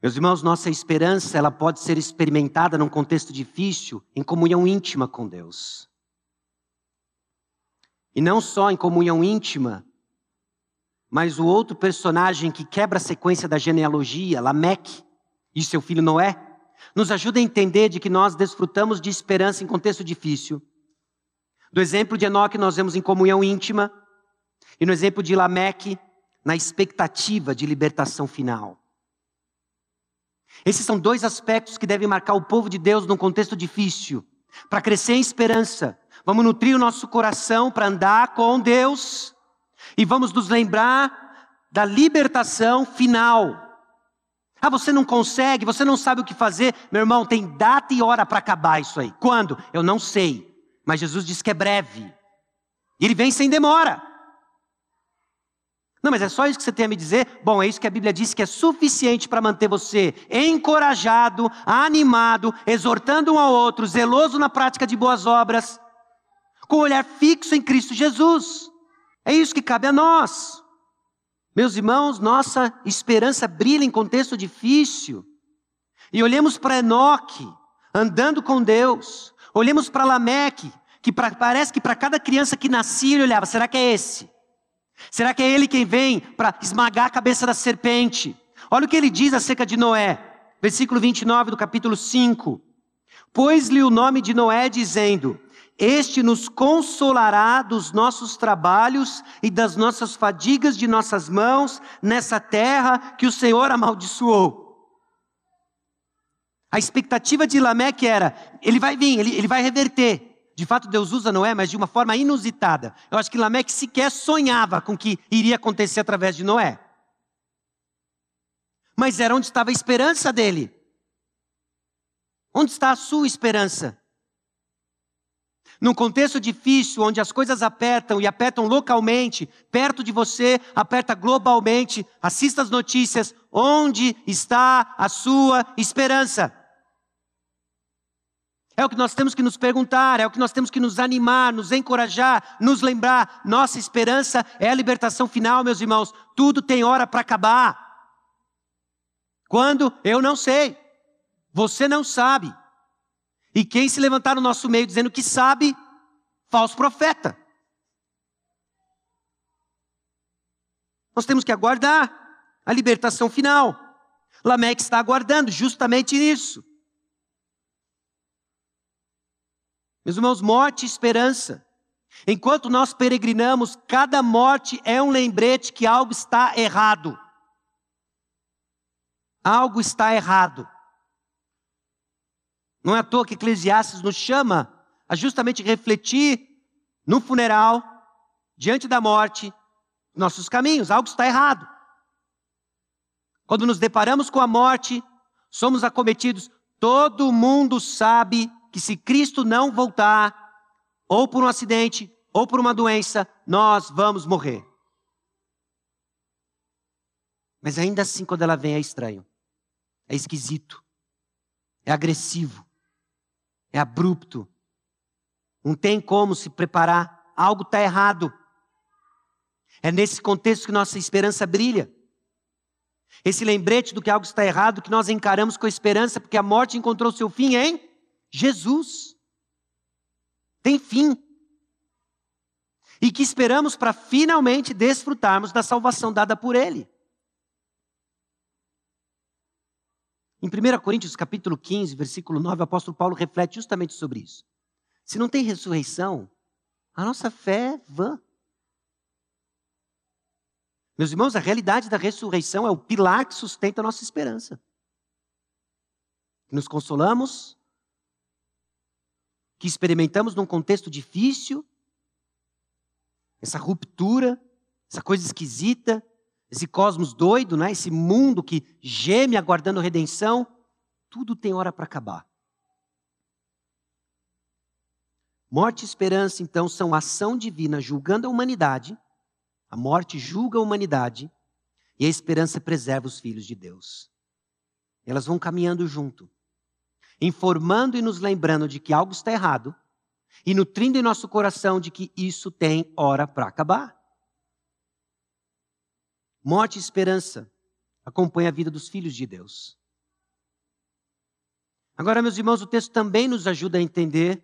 Meus irmãos, nossa esperança, ela pode ser experimentada num contexto difícil, em comunhão íntima com Deus. E não só em comunhão íntima, mas o outro personagem que quebra a sequência da genealogia, Lameque, e seu filho Noé, nos ajuda a entender de que nós desfrutamos de esperança em contexto difícil. Do exemplo de Enoque, nós vemos em comunhão íntima, e no exemplo de Lameque, na expectativa de libertação final. Esses são dois aspectos que devem marcar o povo de Deus num contexto difícil. Para crescer em esperança, vamos nutrir o nosso coração para andar com Deus e vamos nos lembrar da libertação final. Ah, você não consegue, você não sabe o que fazer. Meu irmão, tem data e hora para acabar isso aí. Quando? Eu não sei. Mas Jesus diz que é breve. Ele vem sem demora. Não, mas é só isso que você tem a me dizer? Bom, é isso que a Bíblia diz que é suficiente para manter você encorajado, animado, exortando um ao outro, zeloso na prática de boas obras, com o olhar fixo em Cristo Jesus. É isso que cabe a nós. Meus irmãos, nossa esperança brilha em contexto difícil. E olhemos para Enoque, andando com Deus. Olhemos para Lameque, que pra, parece que para cada criança que nascia ele olhava: será que é esse? Será que é ele quem vem para esmagar a cabeça da serpente? Olha o que ele diz acerca de Noé, versículo 29 do capítulo 5. Pôs-lhe o nome de Noé, dizendo: Este nos consolará dos nossos trabalhos e das nossas fadigas de nossas mãos nessa terra que o Senhor amaldiçoou. A expectativa de Lameque era: ele vai vir, ele, ele vai reverter. De fato, Deus usa Noé, mas de uma forma inusitada. Eu acho que Lameque sequer sonhava com o que iria acontecer através de Noé. Mas era onde estava a esperança dele. Onde está a sua esperança? Num contexto difícil, onde as coisas apertam e apertam localmente, perto de você, aperta globalmente, assista as notícias, onde está a sua esperança? É o que nós temos que nos perguntar, é o que nós temos que nos animar, nos encorajar, nos lembrar. Nossa esperança é a libertação final, meus irmãos. Tudo tem hora para acabar. Quando? Eu não sei. Você não sabe. E quem se levantar no nosso meio dizendo que sabe, falso profeta. Nós temos que aguardar a libertação final. Lameque está aguardando justamente isso. Meus irmãos, morte e esperança. Enquanto nós peregrinamos, cada morte é um lembrete que algo está errado. Algo está errado. Não é à toa que Eclesiastes nos chama a justamente refletir no funeral, diante da morte, nossos caminhos. Algo está errado. Quando nos deparamos com a morte, somos acometidos. Todo mundo sabe que se Cristo não voltar, ou por um acidente, ou por uma doença, nós vamos morrer. Mas ainda assim, quando ela vem, é estranho, é esquisito, é agressivo, é abrupto. Não tem como se preparar, algo está errado. É nesse contexto que nossa esperança brilha. Esse lembrete do que algo está errado, que nós encaramos com esperança, porque a morte encontrou seu fim em Jesus. Tem fim. E que esperamos para finalmente desfrutarmos da salvação dada por Ele. Em 1 Coríntios capítulo 15, versículo 9, o apóstolo Paulo reflete justamente sobre isso. Se não tem ressurreição, a nossa fé é vã. Meus irmãos, a realidade da ressurreição é o pilar que sustenta a nossa esperança. Nos consolamos que experimentamos num contexto difícil, essa ruptura, essa coisa esquisita, esse cosmos doido, né? esse mundo que geme aguardando redenção, tudo tem hora para acabar. Morte e esperança, então, são ação divina julgando a humanidade. A morte julga a humanidade e a esperança preserva os filhos de Deus. Elas vão caminhando junto, informando e nos lembrando de que algo está errado e nutrindo em nosso coração de que isso tem hora para acabar. Morte e esperança acompanham a vida dos filhos de Deus. Agora, meus irmãos, o texto também nos ajuda a entender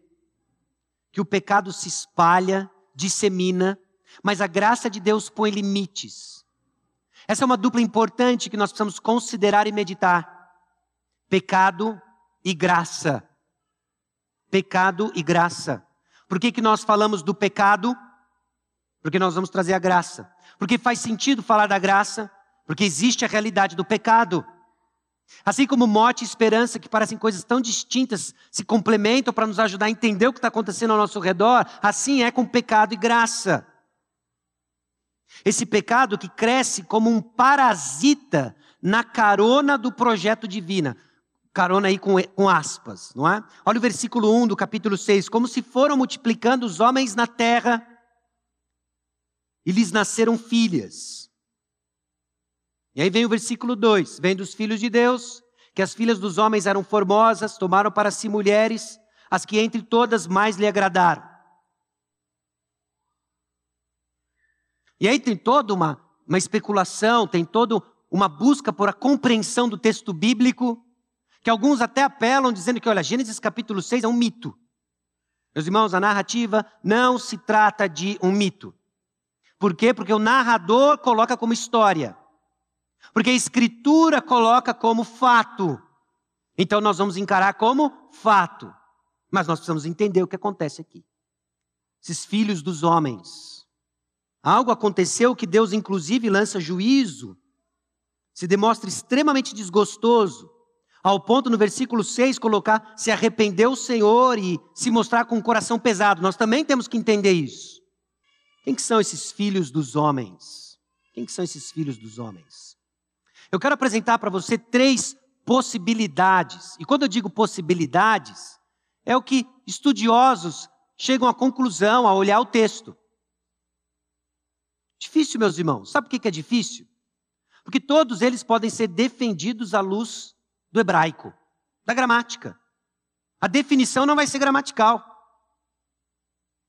que o pecado se espalha, dissemina, mas a graça de Deus põe limites. Essa é uma dupla importante que nós precisamos considerar e meditar. Pecado e graça. Pecado e graça. Por que, que nós falamos do pecado? Porque nós vamos trazer a graça. Porque faz sentido falar da graça? Porque existe a realidade do pecado. Assim como morte e esperança, que parecem coisas tão distintas, se complementam para nos ajudar a entender o que está acontecendo ao nosso redor, assim é com pecado e graça. Esse pecado que cresce como um parasita na carona do projeto divino. Carona aí com, com aspas, não é? Olha o versículo 1 do capítulo 6. Como se foram multiplicando os homens na terra e lhes nasceram filhas. E aí vem o versículo 2: Vem dos filhos de Deus, que as filhas dos homens eram formosas, tomaram para si mulheres, as que entre todas mais lhe agradaram. E aí tem toda uma, uma especulação, tem toda uma busca por a compreensão do texto bíblico, que alguns até apelam dizendo que, olha, Gênesis capítulo 6 é um mito. Meus irmãos, a narrativa não se trata de um mito. Por quê? Porque o narrador coloca como história. Porque a Escritura coloca como fato. Então nós vamos encarar como fato. Mas nós precisamos entender o que acontece aqui. Esses filhos dos homens. Algo aconteceu que Deus, inclusive, lança juízo. Se demonstra extremamente desgostoso. Ao ponto, no versículo 6, colocar: se arrependeu o Senhor e se mostrar com o coração pesado. Nós também temos que entender isso. Quem que são esses filhos dos homens? Quem que são esses filhos dos homens? Eu quero apresentar para você três possibilidades. E quando eu digo possibilidades, é o que estudiosos chegam à conclusão a olhar o texto. Difícil, meus irmãos. Sabe por que é difícil? Porque todos eles podem ser defendidos à luz do hebraico, da gramática. A definição não vai ser gramatical.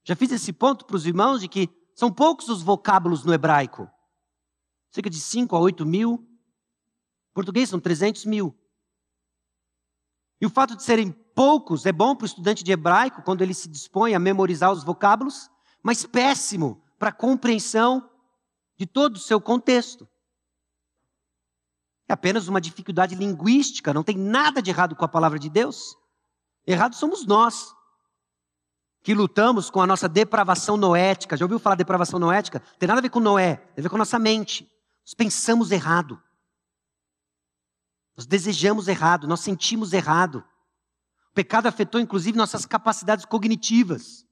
Já fiz esse ponto para os irmãos de que são poucos os vocábulos no hebraico. Cerca de 5 a 8 mil. Português são 300 mil. E o fato de serem poucos é bom para o estudante de hebraico quando ele se dispõe a memorizar os vocábulos, mas péssimo para a compreensão de todo o seu contexto. É apenas uma dificuldade linguística, não tem nada de errado com a palavra de Deus. Errado somos nós, que lutamos com a nossa depravação noética. Já ouviu falar de depravação noética? Tem nada a ver com Noé, tem a ver com a nossa mente. Nós pensamos errado. Nós desejamos errado, nós sentimos errado. O pecado afetou inclusive nossas capacidades cognitivas.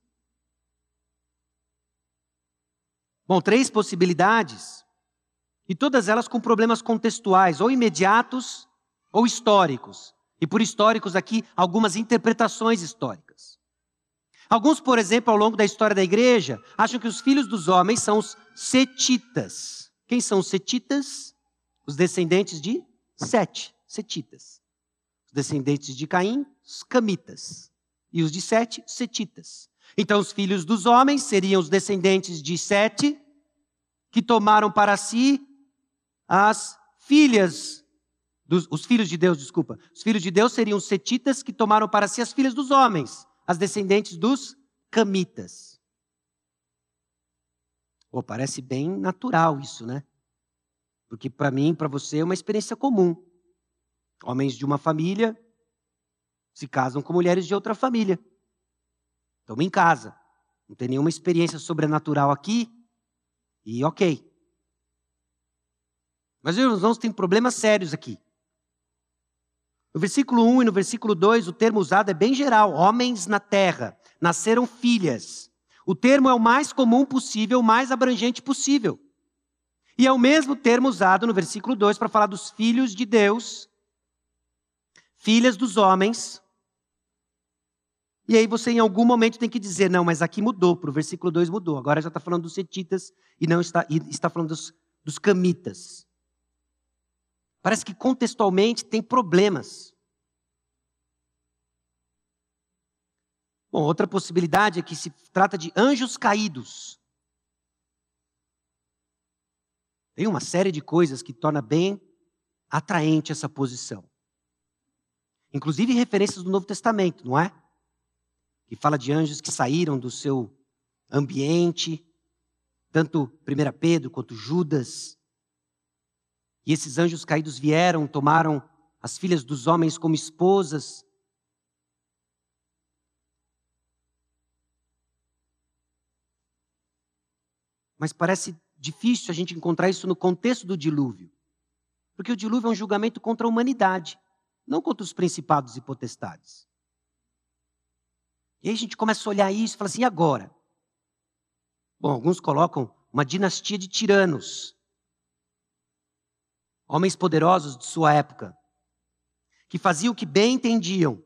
Bom, três possibilidades, e todas elas com problemas contextuais, ou imediatos ou históricos. E por históricos aqui, algumas interpretações históricas. Alguns, por exemplo, ao longo da história da igreja, acham que os filhos dos homens são os setitas. Quem são os setitas? Os descendentes de Sete, setitas. Os descendentes de Caim, os camitas. E os de Sete, setitas. Então, os filhos dos homens seriam os descendentes de Sete, que tomaram para si as filhas, dos, os filhos de Deus, desculpa. Os filhos de Deus seriam os setitas que tomaram para si as filhas dos homens, as descendentes dos camitas. Parece bem natural isso, né? Porque para mim, para você, é uma experiência comum. Homens de uma família se casam com mulheres de outra família. Estamos em casa. Não tem nenhuma experiência sobrenatural aqui. E ok. Mas, meus irmãos, tem problemas sérios aqui. No versículo 1 e no versículo 2, o termo usado é bem geral: homens na terra. nasceram filhas. O termo é o mais comum possível, o mais abrangente possível. E é o mesmo termo usado no versículo 2 para falar dos filhos de Deus, filhas dos homens. E aí você em algum momento tem que dizer, não, mas aqui mudou, para o versículo 2 mudou. Agora já está falando dos setitas e não está, e está falando dos, dos camitas. Parece que contextualmente tem problemas. Bom, outra possibilidade é que se trata de anjos caídos. Tem uma série de coisas que torna bem atraente essa posição. Inclusive referências do Novo Testamento, não é? Que fala de anjos que saíram do seu ambiente, tanto 1 Pedro quanto Judas. E esses anjos caídos vieram, tomaram as filhas dos homens como esposas, Mas parece difícil a gente encontrar isso no contexto do dilúvio. Porque o dilúvio é um julgamento contra a humanidade, não contra os principados e potestades. E aí a gente começa a olhar isso e fala assim: e agora? Bom, alguns colocam uma dinastia de tiranos, homens poderosos de sua época, que faziam o que bem entendiam.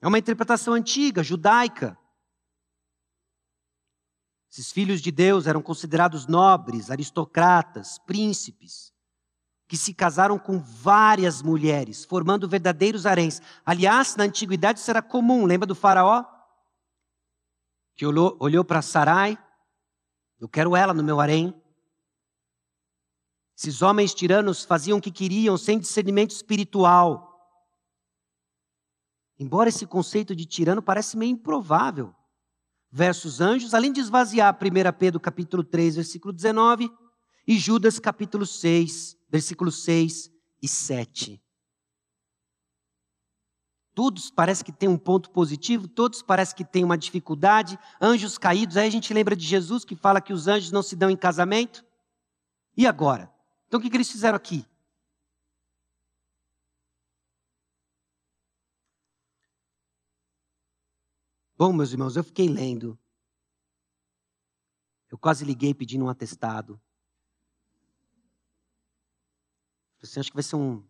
É uma interpretação antiga, judaica. Esses filhos de Deus eram considerados nobres, aristocratas, príncipes, que se casaram com várias mulheres, formando verdadeiros haréns. Aliás, na antiguidade isso era comum. Lembra do faraó? Que olhou, olhou para Sarai, eu quero ela no meu harém. Esses homens tiranos faziam o que queriam, sem discernimento espiritual. Embora esse conceito de tirano pareça meio improvável versus anjos, além de esvaziar 1 Pedro capítulo 3, versículo 19, e Judas capítulo 6, versículos 6 e 7. Todos parece que tem um ponto positivo, todos parece que tem uma dificuldade. Anjos caídos, aí a gente lembra de Jesus que fala que os anjos não se dão em casamento. E agora? Então o que, que eles fizeram aqui? Bom, meus irmãos, eu fiquei lendo. Eu quase liguei pedindo um atestado. Você acha que vai ser um,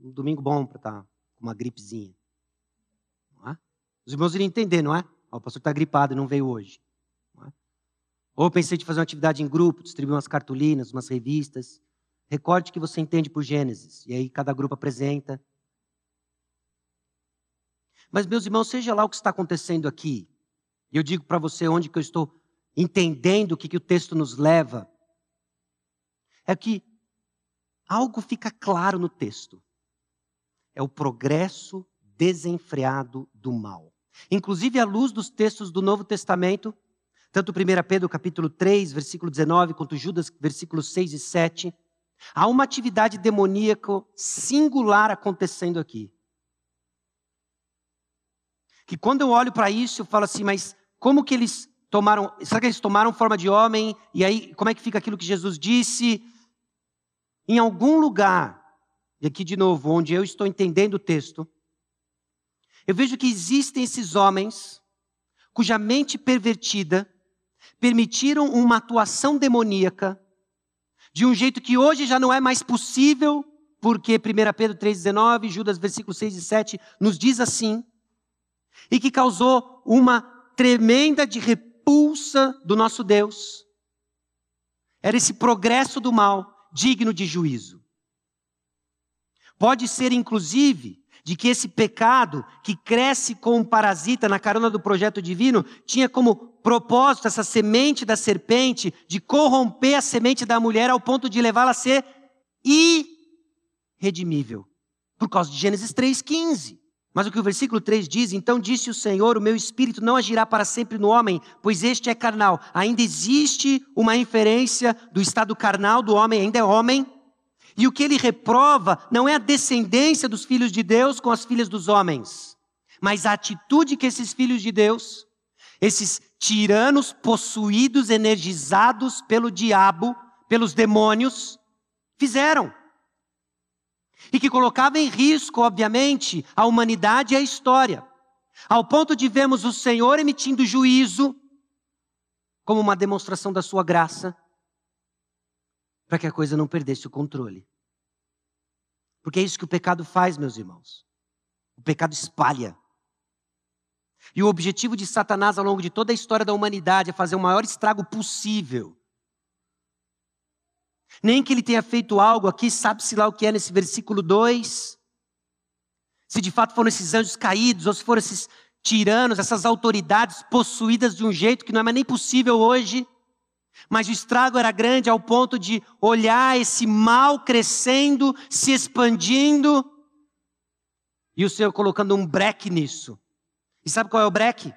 um domingo bom para estar tá com uma gripezinha? É? Os irmãos iriam entender, não é? o pastor está gripado e não veio hoje. Não é? Ou pensei de fazer uma atividade em grupo, distribuir umas cartolinas, umas revistas. Recorde que você entende por Gênesis. E aí cada grupo apresenta. Mas, meus irmãos, seja lá o que está acontecendo aqui, eu digo para você onde que eu estou entendendo o que, que o texto nos leva, é que algo fica claro no texto. É o progresso desenfreado do mal. Inclusive, à luz dos textos do Novo Testamento, tanto 1 Pedro capítulo 3, versículo 19, quanto Judas, versículos 6 e 7, há uma atividade demoníaca singular acontecendo aqui que quando eu olho para isso, eu falo assim, mas como que eles tomaram, será que eles tomaram forma de homem? E aí, como é que fica aquilo que Jesus disse? Em algum lugar, e aqui de novo, onde eu estou entendendo o texto, eu vejo que existem esses homens cuja mente pervertida permitiram uma atuação demoníaca de um jeito que hoje já não é mais possível, porque 1 Pedro 3,19, Judas versículos 6 e 7 nos diz assim, e que causou uma tremenda de repulsa do nosso Deus. Era esse progresso do mal digno de juízo. Pode ser, inclusive, de que esse pecado que cresce com um parasita na carona do projeto divino tinha como propósito essa semente da serpente de corromper a semente da mulher ao ponto de levá-la a ser irredimível. Por causa de Gênesis 3,15. Mas o que o versículo 3 diz, então disse o Senhor: O meu espírito não agirá para sempre no homem, pois este é carnal. Ainda existe uma inferência do estado carnal do homem, ainda é homem. E o que ele reprova não é a descendência dos filhos de Deus com as filhas dos homens, mas a atitude que esses filhos de Deus, esses tiranos possuídos, energizados pelo diabo, pelos demônios, fizeram e que colocava em risco, obviamente, a humanidade e a história. Ao ponto de vermos o Senhor emitindo juízo como uma demonstração da sua graça, para que a coisa não perdesse o controle. Porque é isso que o pecado faz, meus irmãos. O pecado espalha. E o objetivo de Satanás ao longo de toda a história da humanidade é fazer o maior estrago possível. Nem que ele tenha feito algo aqui, sabe-se lá o que é nesse versículo 2. Se de fato foram esses anjos caídos, ou se foram esses tiranos, essas autoridades possuídas de um jeito que não é mais nem possível hoje. Mas o estrago era grande ao ponto de olhar esse mal crescendo, se expandindo, e o Senhor colocando um breque nisso. E sabe qual é o breque?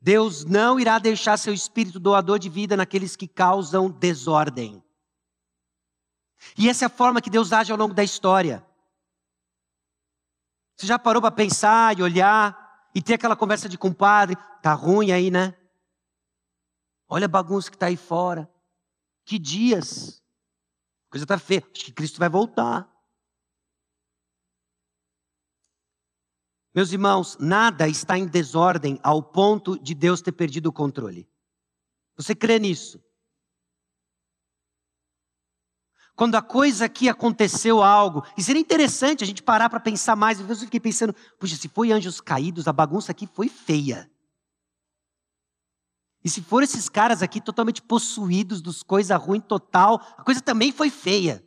Deus não irá deixar seu espírito doador de vida naqueles que causam desordem. E essa é a forma que Deus age ao longo da história. Você já parou para pensar e olhar e ter aquela conversa de compadre? Tá ruim aí, né? Olha a bagunça que está aí fora. Que dias. A coisa está feia. Acho que Cristo vai voltar. Meus irmãos, nada está em desordem ao ponto de Deus ter perdido o controle. Você crê nisso? Quando a coisa aqui aconteceu algo, e seria interessante a gente parar para pensar mais. Eu fiquei pensando, puxa, se foi anjos caídos, a bagunça aqui foi feia. E se for esses caras aqui totalmente possuídos dos coisa ruim total, a coisa também foi feia.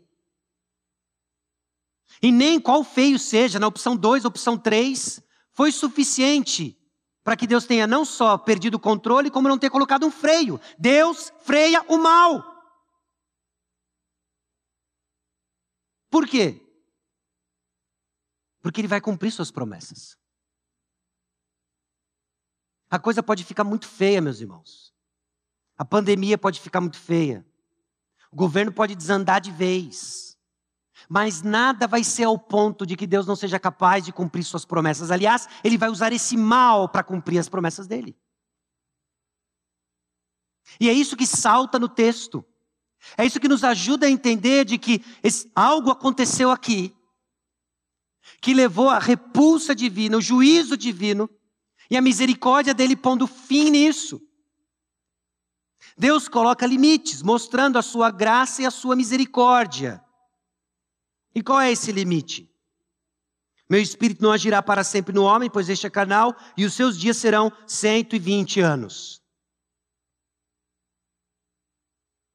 E nem qual feio seja, na opção 2, opção 3, foi suficiente para que Deus tenha não só perdido o controle, como não ter colocado um freio. Deus freia o mal. Por quê? Porque Ele vai cumprir Suas promessas. A coisa pode ficar muito feia, meus irmãos. A pandemia pode ficar muito feia. O governo pode desandar de vez. Mas nada vai ser ao ponto de que Deus não seja capaz de cumprir suas promessas. Aliás, ele vai usar esse mal para cumprir as promessas dele. E é isso que salta no texto. É isso que nos ajuda a entender de que esse, algo aconteceu aqui que levou a repulsa divina, o juízo divino e a misericórdia dele pondo fim nisso. Deus coloca limites, mostrando a sua graça e a sua misericórdia. E qual é esse limite? Meu espírito não agirá para sempre no homem, pois este é carnal, e os seus dias serão 120 anos.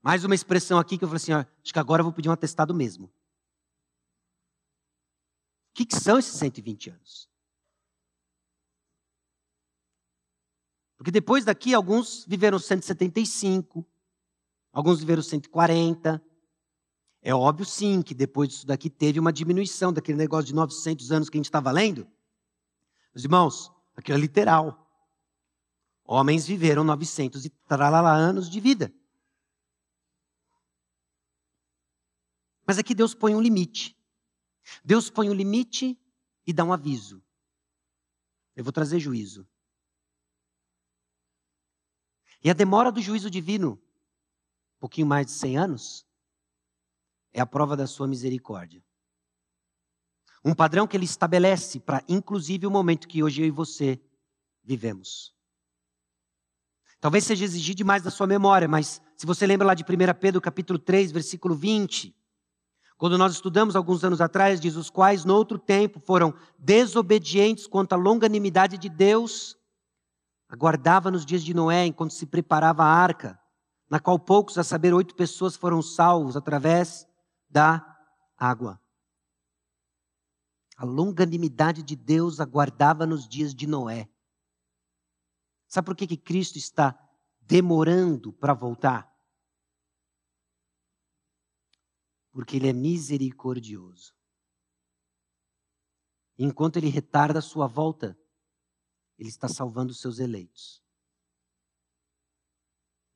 Mais uma expressão aqui que eu falei assim: ó, acho que agora eu vou pedir um atestado mesmo. O que, que são esses 120 anos? Porque depois daqui, alguns viveram 175, alguns viveram 140, é óbvio, sim, que depois disso daqui teve uma diminuição daquele negócio de 900 anos que a gente estava lendo. Meus irmãos, aquilo é literal. Homens viveram 900 e tralala anos de vida. Mas aqui Deus põe um limite. Deus põe um limite e dá um aviso. Eu vou trazer juízo. E a demora do juízo divino, um pouquinho mais de 100 anos, é a prova da sua misericórdia. Um padrão que ele estabelece para, inclusive, o momento que hoje eu e você vivemos. Talvez seja exigir demais da sua memória, mas se você lembra lá de 1 Pedro capítulo 3, versículo 20, quando nós estudamos alguns anos atrás, diz: os quais no outro tempo foram desobedientes quanto à longanimidade de Deus, aguardava nos dias de Noé, enquanto se preparava a arca, na qual poucos, a saber, oito pessoas foram salvos através da água. A longanimidade de Deus aguardava nos dias de Noé. Sabe por que, que Cristo está demorando para voltar? Porque Ele é misericordioso. Enquanto Ele retarda a sua volta, Ele está salvando os seus eleitos.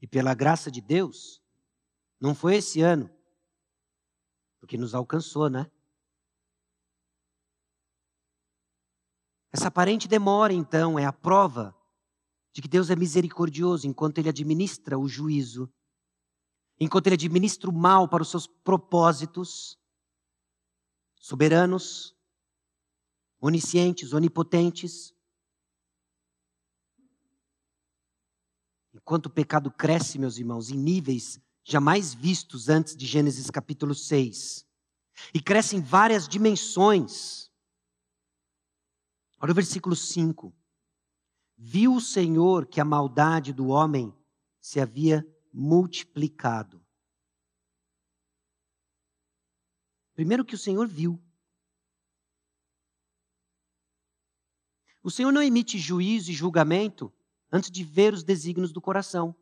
E pela graça de Deus, não foi esse ano, porque nos alcançou, né? Essa aparente demora, então, é a prova de que Deus é misericordioso enquanto Ele administra o juízo, enquanto Ele administra o mal para os seus propósitos soberanos, oniscientes, onipotentes. Enquanto o pecado cresce, meus irmãos, em níveis jamais vistos antes de Gênesis capítulo 6, e cresce em várias dimensões. Olha o versículo 5. Viu o Senhor que a maldade do homem se havia multiplicado. Primeiro que o Senhor viu. O Senhor não emite juízo e julgamento antes de ver os desígnios do coração.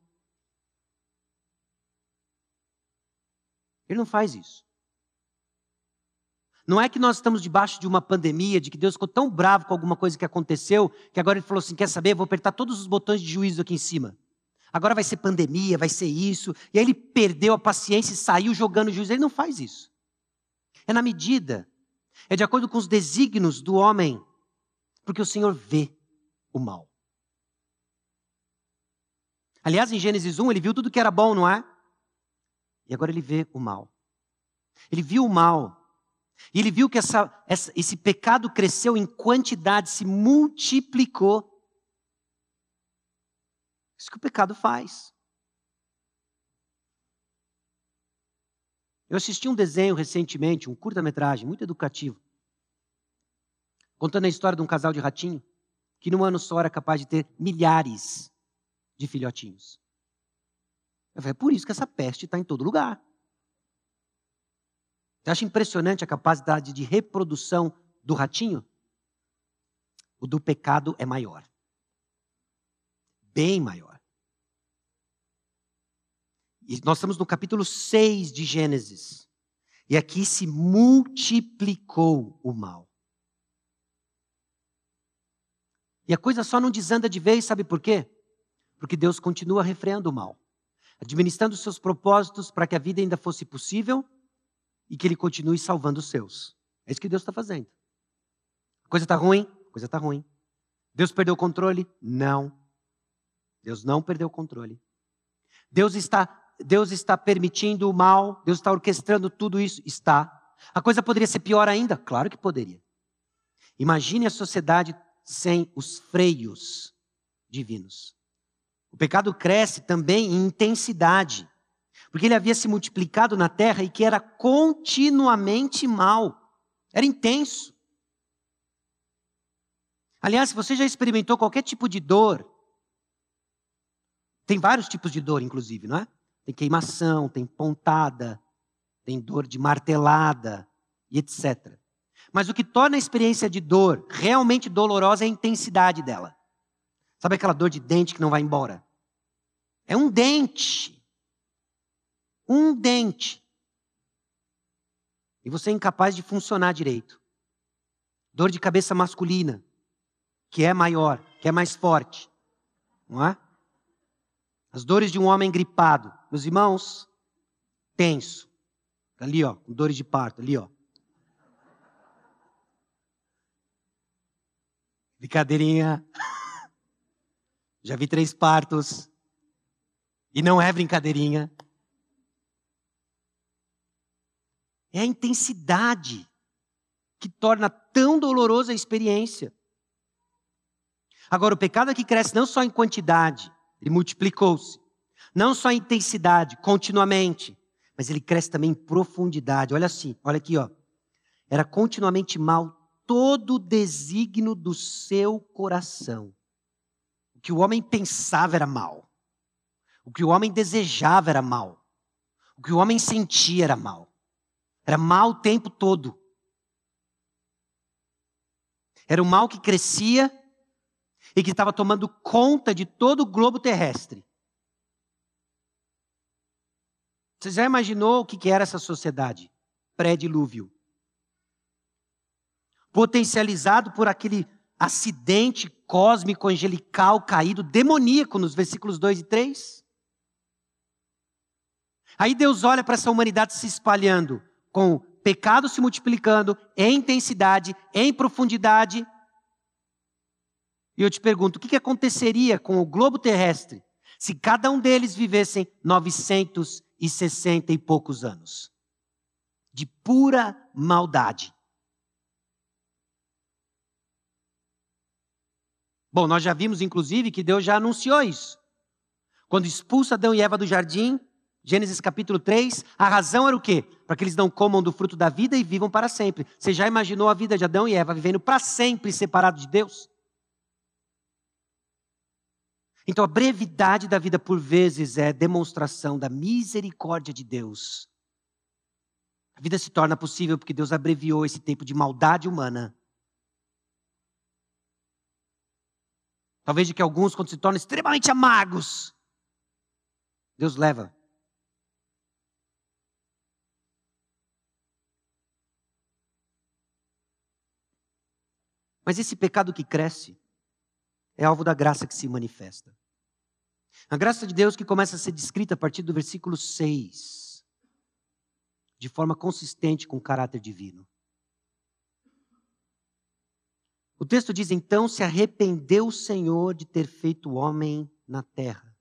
Ele não faz isso. Não é que nós estamos debaixo de uma pandemia, de que Deus ficou tão bravo com alguma coisa que aconteceu, que agora ele falou assim: quer saber? Vou apertar todos os botões de juízo aqui em cima. Agora vai ser pandemia, vai ser isso. E aí ele perdeu a paciência e saiu jogando juízo. Ele não faz isso. É na medida, é de acordo com os desígnios do homem, porque o Senhor vê o mal. Aliás, em Gênesis 1, ele viu tudo que era bom, não é? E agora ele vê o mal. Ele viu o mal. E ele viu que essa, essa, esse pecado cresceu em quantidade, se multiplicou. Isso que o pecado faz. Eu assisti um desenho recentemente, um curta-metragem, muito educativo, contando a história de um casal de ratinho que num ano só era capaz de ter milhares de filhotinhos. Falei, é por isso que essa peste está em todo lugar. Você acha impressionante a capacidade de reprodução do ratinho? O do pecado é maior. Bem maior. E nós estamos no capítulo 6 de Gênesis. E aqui se multiplicou o mal. E a coisa só não desanda de vez, sabe por quê? Porque Deus continua refreando o mal, administrando os seus propósitos para que a vida ainda fosse possível e que Ele continue salvando os seus. É isso que Deus está fazendo. A coisa está ruim? A coisa está ruim. Deus perdeu o controle? Não. Deus não perdeu o controle. Deus está, Deus está permitindo o mal, Deus está orquestrando tudo isso? Está. A coisa poderia ser pior ainda? Claro que poderia. Imagine a sociedade sem os freios divinos. O pecado cresce também em intensidade, porque ele havia se multiplicado na terra e que era continuamente mal, era intenso. Aliás, se você já experimentou qualquer tipo de dor, tem vários tipos de dor, inclusive, não é? Tem queimação, tem pontada, tem dor de martelada e etc. Mas o que torna a experiência de dor realmente dolorosa é a intensidade dela. Sabe aquela dor de dente que não vai embora? É um dente. Um dente. E você é incapaz de funcionar direito. Dor de cabeça masculina, que é maior, que é mais forte. Não é? As dores de um homem gripado. Meus irmãos, tenso. Ali, ó, com dores de parto, ali, ó. Brincadeirinha. Já vi três partos. E não é brincadeirinha. É a intensidade que torna tão dolorosa a experiência. Agora, o pecado aqui cresce não só em quantidade, ele multiplicou-se. Não só em intensidade, continuamente, mas ele cresce também em profundidade. Olha assim, olha aqui, ó. Era continuamente mal todo o desígnio do seu coração. O que o homem pensava era mal. O que o homem desejava era mal. O que o homem sentia era mal. Era mal o tempo todo. Era o mal que crescia e que estava tomando conta de todo o globo terrestre. Você já imaginou o que era essa sociedade pré-dilúvio? Potencializado por aquele acidente cósmico angelical caído, demoníaco, nos versículos 2 e 3. Aí Deus olha para essa humanidade se espalhando, com pecado se multiplicando em intensidade, em profundidade. E eu te pergunto, o que aconteceria com o globo terrestre se cada um deles vivessem 960 e poucos anos? De pura maldade. Bom, nós já vimos, inclusive, que Deus já anunciou isso. Quando expulsa Adão e Eva do jardim, Gênesis capítulo 3, a razão era o quê? Para que eles não comam do fruto da vida e vivam para sempre. Você já imaginou a vida de Adão e Eva vivendo para sempre separados de Deus? Então, a brevidade da vida, por vezes, é demonstração da misericórdia de Deus. A vida se torna possível porque Deus abreviou esse tempo de maldade humana. Talvez de que alguns, quando se tornam extremamente amargos, Deus leva. Mas esse pecado que cresce é alvo da graça que se manifesta. A graça de Deus que começa a ser descrita a partir do versículo 6, de forma consistente com o caráter divino. O texto diz: Então se arrependeu o Senhor de ter feito o homem na terra.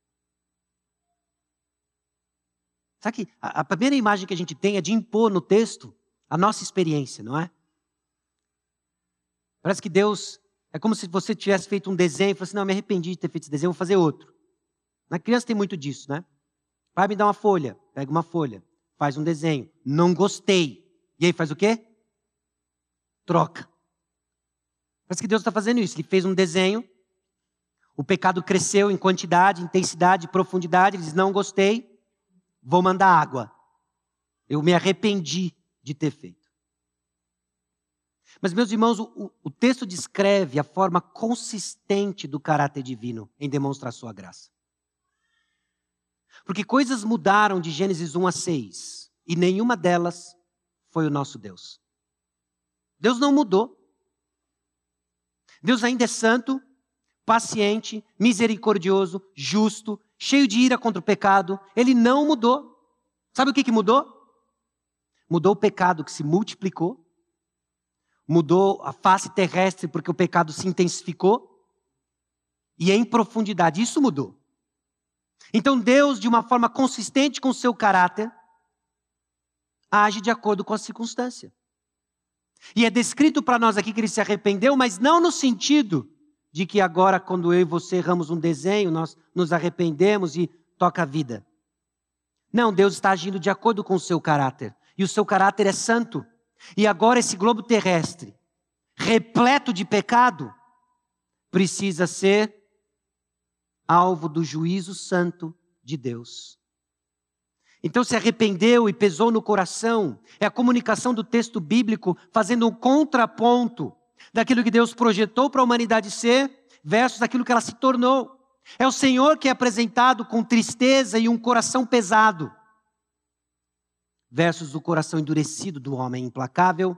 Sabe que a, a primeira imagem que a gente tem é de impor no texto a nossa experiência, não é? Parece que Deus é como se você tivesse feito um desenho e falasse: Não, me arrependi de ter feito esse desenho, vou fazer outro. Na criança tem muito disso, né? Pai, me dá uma folha. Pega uma folha, faz um desenho. Não gostei. E aí faz o quê? Troca. Parece que Deus está fazendo isso. Ele fez um desenho, o pecado cresceu em quantidade, intensidade, profundidade. Ele diz: Não gostei, vou mandar água. Eu me arrependi de ter feito. Mas, meus irmãos, o, o, texto descreve a forma consistente do caráter divino em demonstrar sua graça. Porque coisas mudaram de Gênesis 1 a 6, e nenhuma delas foi o nosso Deus. Deus não mudou. Deus ainda é santo, paciente, misericordioso, justo, cheio de ira contra o pecado. Ele não mudou. Sabe o que, que mudou? Mudou o pecado que se multiplicou mudou a face terrestre porque o pecado se intensificou e em profundidade. Isso mudou. Então Deus, de uma forma consistente com o seu caráter, age de acordo com a circunstância. E é descrito para nós aqui que ele se arrependeu, mas não no sentido de que agora, quando eu e você erramos um desenho, nós nos arrependemos e toca a vida. Não, Deus está agindo de acordo com o seu caráter. E o seu caráter é santo. E agora esse globo terrestre, repleto de pecado, precisa ser alvo do juízo santo de Deus. Então se arrependeu e pesou no coração. É a comunicação do texto bíblico fazendo um contraponto daquilo que Deus projetou para a humanidade ser versus daquilo que ela se tornou. É o Senhor que é apresentado com tristeza e um coração pesado versus o coração endurecido do homem implacável,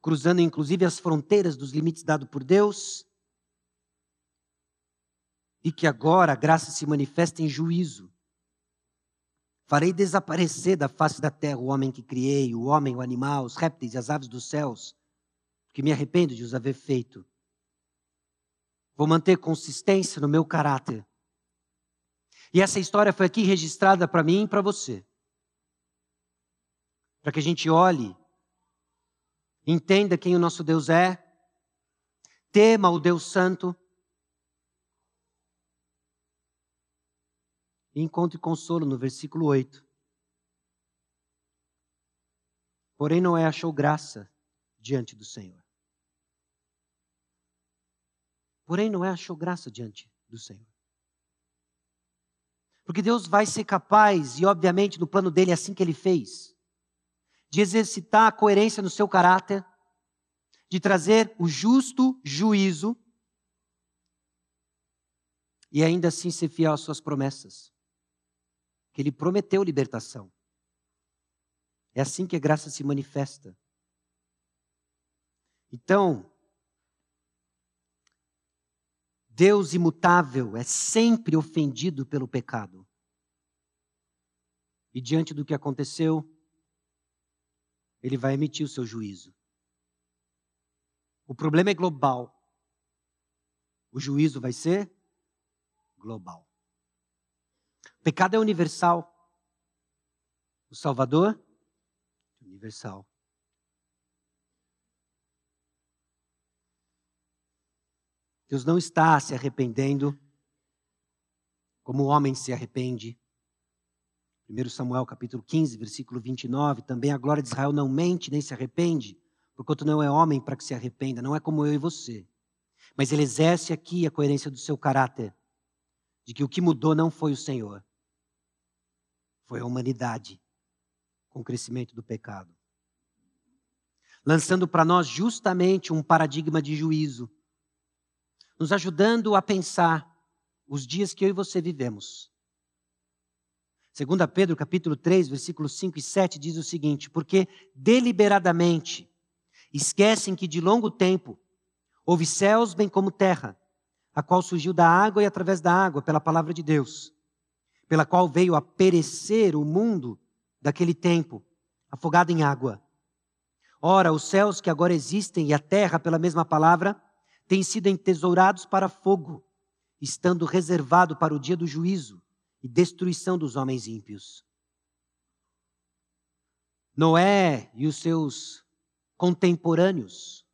cruzando inclusive as fronteiras dos limites dados por Deus, e que agora a graça se manifesta em juízo. Farei desaparecer da face da terra o homem que criei, o homem, o animal, os répteis e as aves dos céus, que me arrependo de os haver feito. Vou manter consistência no meu caráter e essa história foi aqui registrada para mim e para você. Para que a gente olhe, entenda quem o nosso Deus é, tema o Deus Santo e encontre consolo no versículo 8. Porém, Noé achou graça diante do Senhor. Porém, Noé achou graça diante do Senhor. Porque Deus vai ser capaz, e obviamente no plano dele é assim que ele fez, de exercitar a coerência no seu caráter, de trazer o justo juízo e ainda assim ser fiel às suas promessas. Que ele prometeu libertação. É assim que a graça se manifesta. Então, Deus imutável é sempre ofendido pelo pecado. E diante do que aconteceu, ele vai emitir o seu juízo. O problema é global. O juízo vai ser global. Pecado é universal. O Salvador, universal. Deus não está se arrependendo como o homem se arrepende. 1 Samuel capítulo 15, versículo 29, também a glória de Israel não mente nem se arrepende, porquanto não é homem para que se arrependa, não é como eu e você. Mas ele exerce aqui a coerência do seu caráter, de que o que mudou não foi o Senhor, foi a humanidade com o crescimento do pecado. Lançando para nós justamente um paradigma de juízo, nos ajudando a pensar os dias que eu e você vivemos. Segundo Pedro, capítulo 3, versículos 5 e 7 diz o seguinte: "Porque deliberadamente esquecem que de longo tempo houve céus bem como terra, a qual surgiu da água e através da água pela palavra de Deus, pela qual veio a perecer o mundo daquele tempo, afogado em água. Ora, os céus que agora existem e a terra, pela mesma palavra, têm sido entesourados para fogo, estando reservado para o dia do juízo e destruição dos homens ímpios. Noé e os seus contemporâneos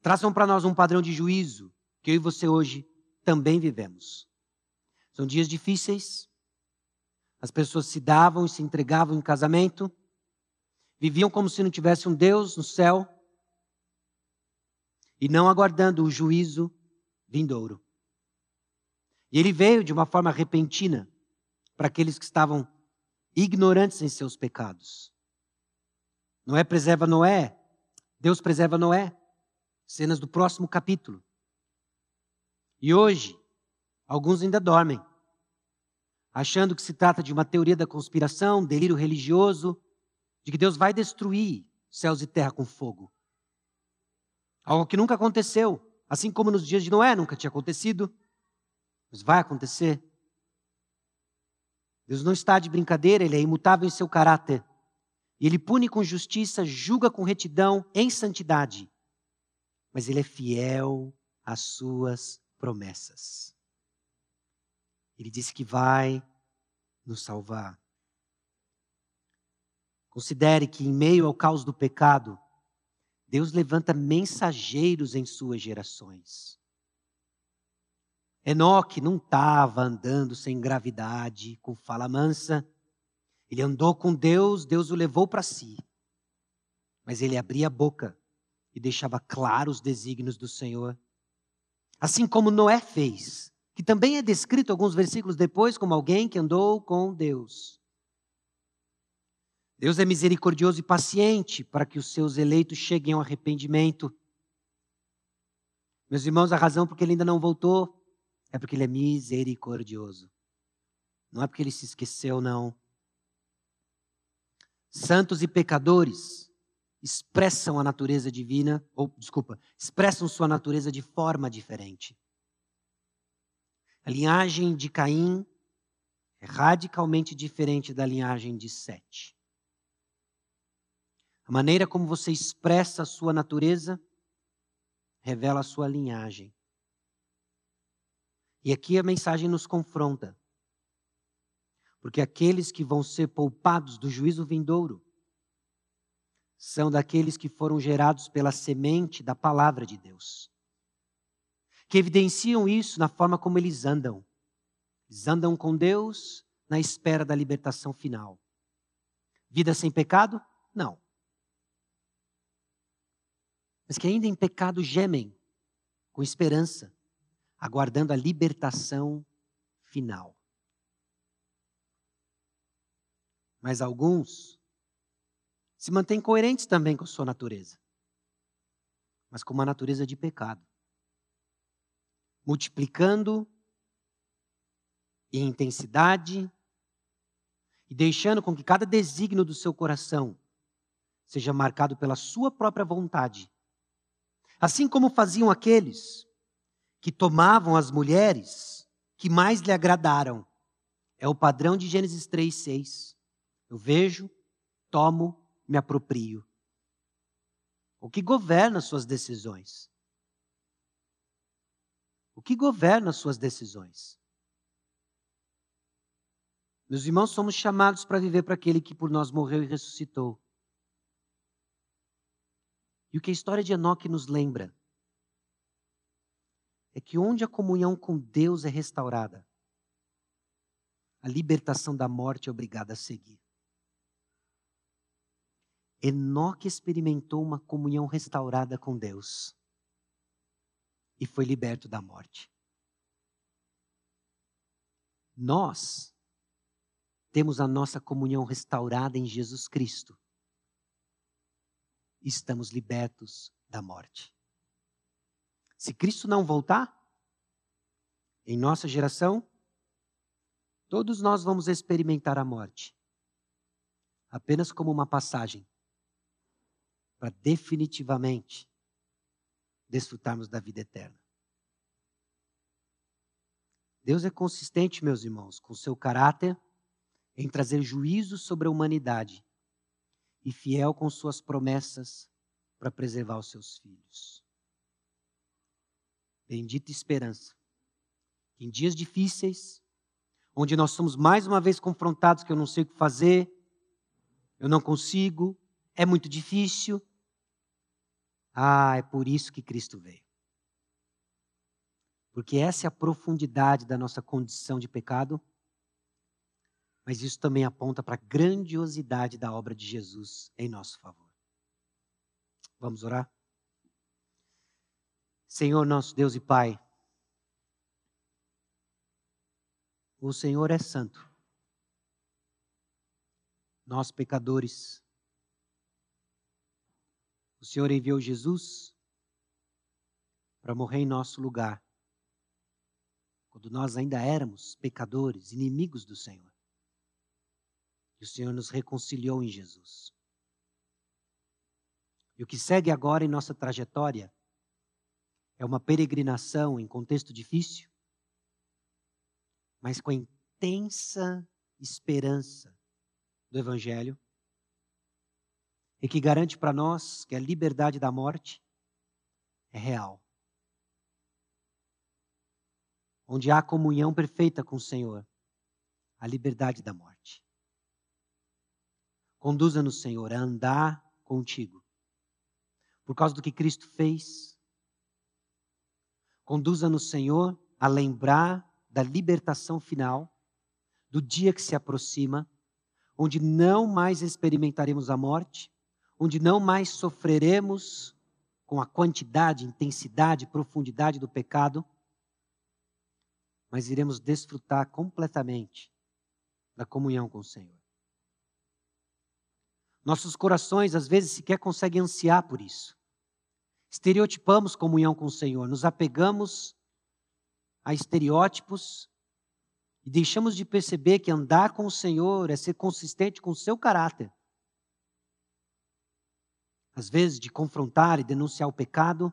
traçam para nós um padrão de juízo que eu e você hoje também vivemos. São dias difíceis, as pessoas se davam e se entregavam em casamento, viviam como se não tivesse um Deus no céu e não aguardando o juízo vindouro. E ele veio de uma forma repentina para aqueles que estavam ignorantes em seus pecados. Noé preserva Noé, Deus preserva Noé. Cenas do próximo capítulo. E hoje, alguns ainda dormem achando que se trata de uma teoria da conspiração, delírio religioso, de que Deus vai destruir céus e terra com fogo. Algo que nunca aconteceu, assim como nos dias de Noé nunca tinha acontecido, mas vai acontecer. Deus não está de brincadeira, ele é imutável em seu caráter. E ele pune com justiça, julga com retidão, em santidade. Mas ele é fiel às suas promessas. Ele disse que vai nos salvar. Considere que, em meio ao caos do pecado, Deus levanta mensageiros em suas gerações. Enoque não estava andando sem gravidade, com fala mansa. Ele andou com Deus, Deus o levou para si. Mas ele abria a boca e deixava claros os desígnios do Senhor. Assim como Noé fez que também é descrito alguns versículos depois como alguém que andou com Deus. Deus é misericordioso e paciente para que os seus eleitos cheguem ao arrependimento. Meus irmãos, a razão porque ele ainda não voltou é porque ele é misericordioso. Não é porque ele se esqueceu, não. Santos e pecadores expressam a natureza divina, ou desculpa, expressam sua natureza de forma diferente. A linhagem de Caim é radicalmente diferente da linhagem de Sete. A maneira como você expressa a sua natureza revela a sua linhagem. E aqui a mensagem nos confronta. Porque aqueles que vão ser poupados do juízo vindouro são daqueles que foram gerados pela semente da palavra de Deus que evidenciam isso na forma como eles andam. Eles andam com Deus na espera da libertação final. Vida sem pecado? Não. Mas que ainda em pecado gemem, com esperança, aguardando a libertação final. Mas alguns se mantêm coerentes também com sua natureza, mas com uma natureza de pecado multiplicando em intensidade e deixando com que cada desígnio do seu coração seja marcado pela sua própria vontade. Assim como faziam aqueles que tomavam as mulheres que mais lhe agradaram. É o padrão de Gênesis 3, 6. Eu vejo, tomo, me aproprio. O que governa suas decisões? O que governa as suas decisões? Meus irmãos, somos chamados para viver para aquele que por nós morreu e ressuscitou. E o que a história de Enoque nos lembra é que onde a comunhão com Deus é restaurada, a libertação da morte é obrigada a seguir. Enoque experimentou uma comunhão restaurada com Deus e foi liberto da morte. Nós temos a nossa comunhão restaurada em Jesus Cristo. Estamos libertos da morte. Se Cristo não voltar, em nossa geração, todos nós vamos experimentar a morte, apenas como uma passagem, para definitivamente desfrutarmos da vida eterna. Deus é consistente, meus irmãos, com seu caráter em trazer juízo sobre a humanidade e fiel com suas promessas para preservar os seus filhos. Bendita esperança. Em dias difíceis, onde nós somos mais uma vez confrontados que eu não sei o que fazer, eu não consigo, é muito difícil. Ah, é por isso que Cristo veio. Porque essa é a profundidade da nossa condição de pecado, mas isso também aponta para a grandiosidade da obra de Jesus em nosso favor. Vamos orar? Senhor nosso Deus e Pai, o Senhor é santo. Nós, pecadores, o Senhor enviou Jesus para morrer em nosso lugar, quando nós ainda éramos pecadores, inimigos do Senhor. E o Senhor nos reconciliou em Jesus. E o que segue agora em nossa trajetória é uma peregrinação em contexto difícil, mas com a intensa esperança do Evangelho, e que garante para nós que a liberdade da morte é real. Onde há comunhão perfeita com o Senhor, a liberdade da morte. Conduza-nos, Senhor, a andar contigo. Por causa do que Cristo fez, Conduza-nos, Senhor, a lembrar da libertação final, do dia que se aproxima, onde não mais experimentaremos a morte, onde não mais sofreremos com a quantidade, intensidade, profundidade do pecado, mas iremos desfrutar completamente da comunhão com o Senhor. Nossos corações às vezes sequer conseguem ansiar por isso. Estereotipamos comunhão com o Senhor, nos apegamos a estereótipos e deixamos de perceber que andar com o Senhor é ser consistente com o seu caráter. Às vezes, de confrontar e denunciar o pecado,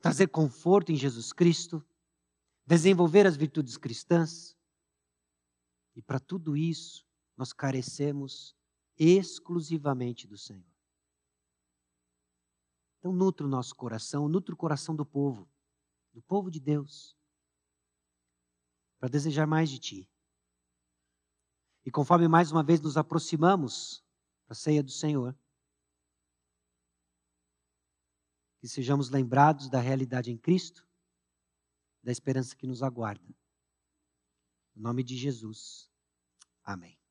trazer conforto em Jesus Cristo, desenvolver as virtudes cristãs. E para tudo isso, nós carecemos exclusivamente do Senhor. Então, nutre o nosso coração, nutre o coração do povo, do povo de Deus, para desejar mais de Ti. E conforme mais uma vez nos aproximamos da ceia do Senhor, que sejamos lembrados da realidade em Cristo, da esperança que nos aguarda. Em nome de Jesus. Amém.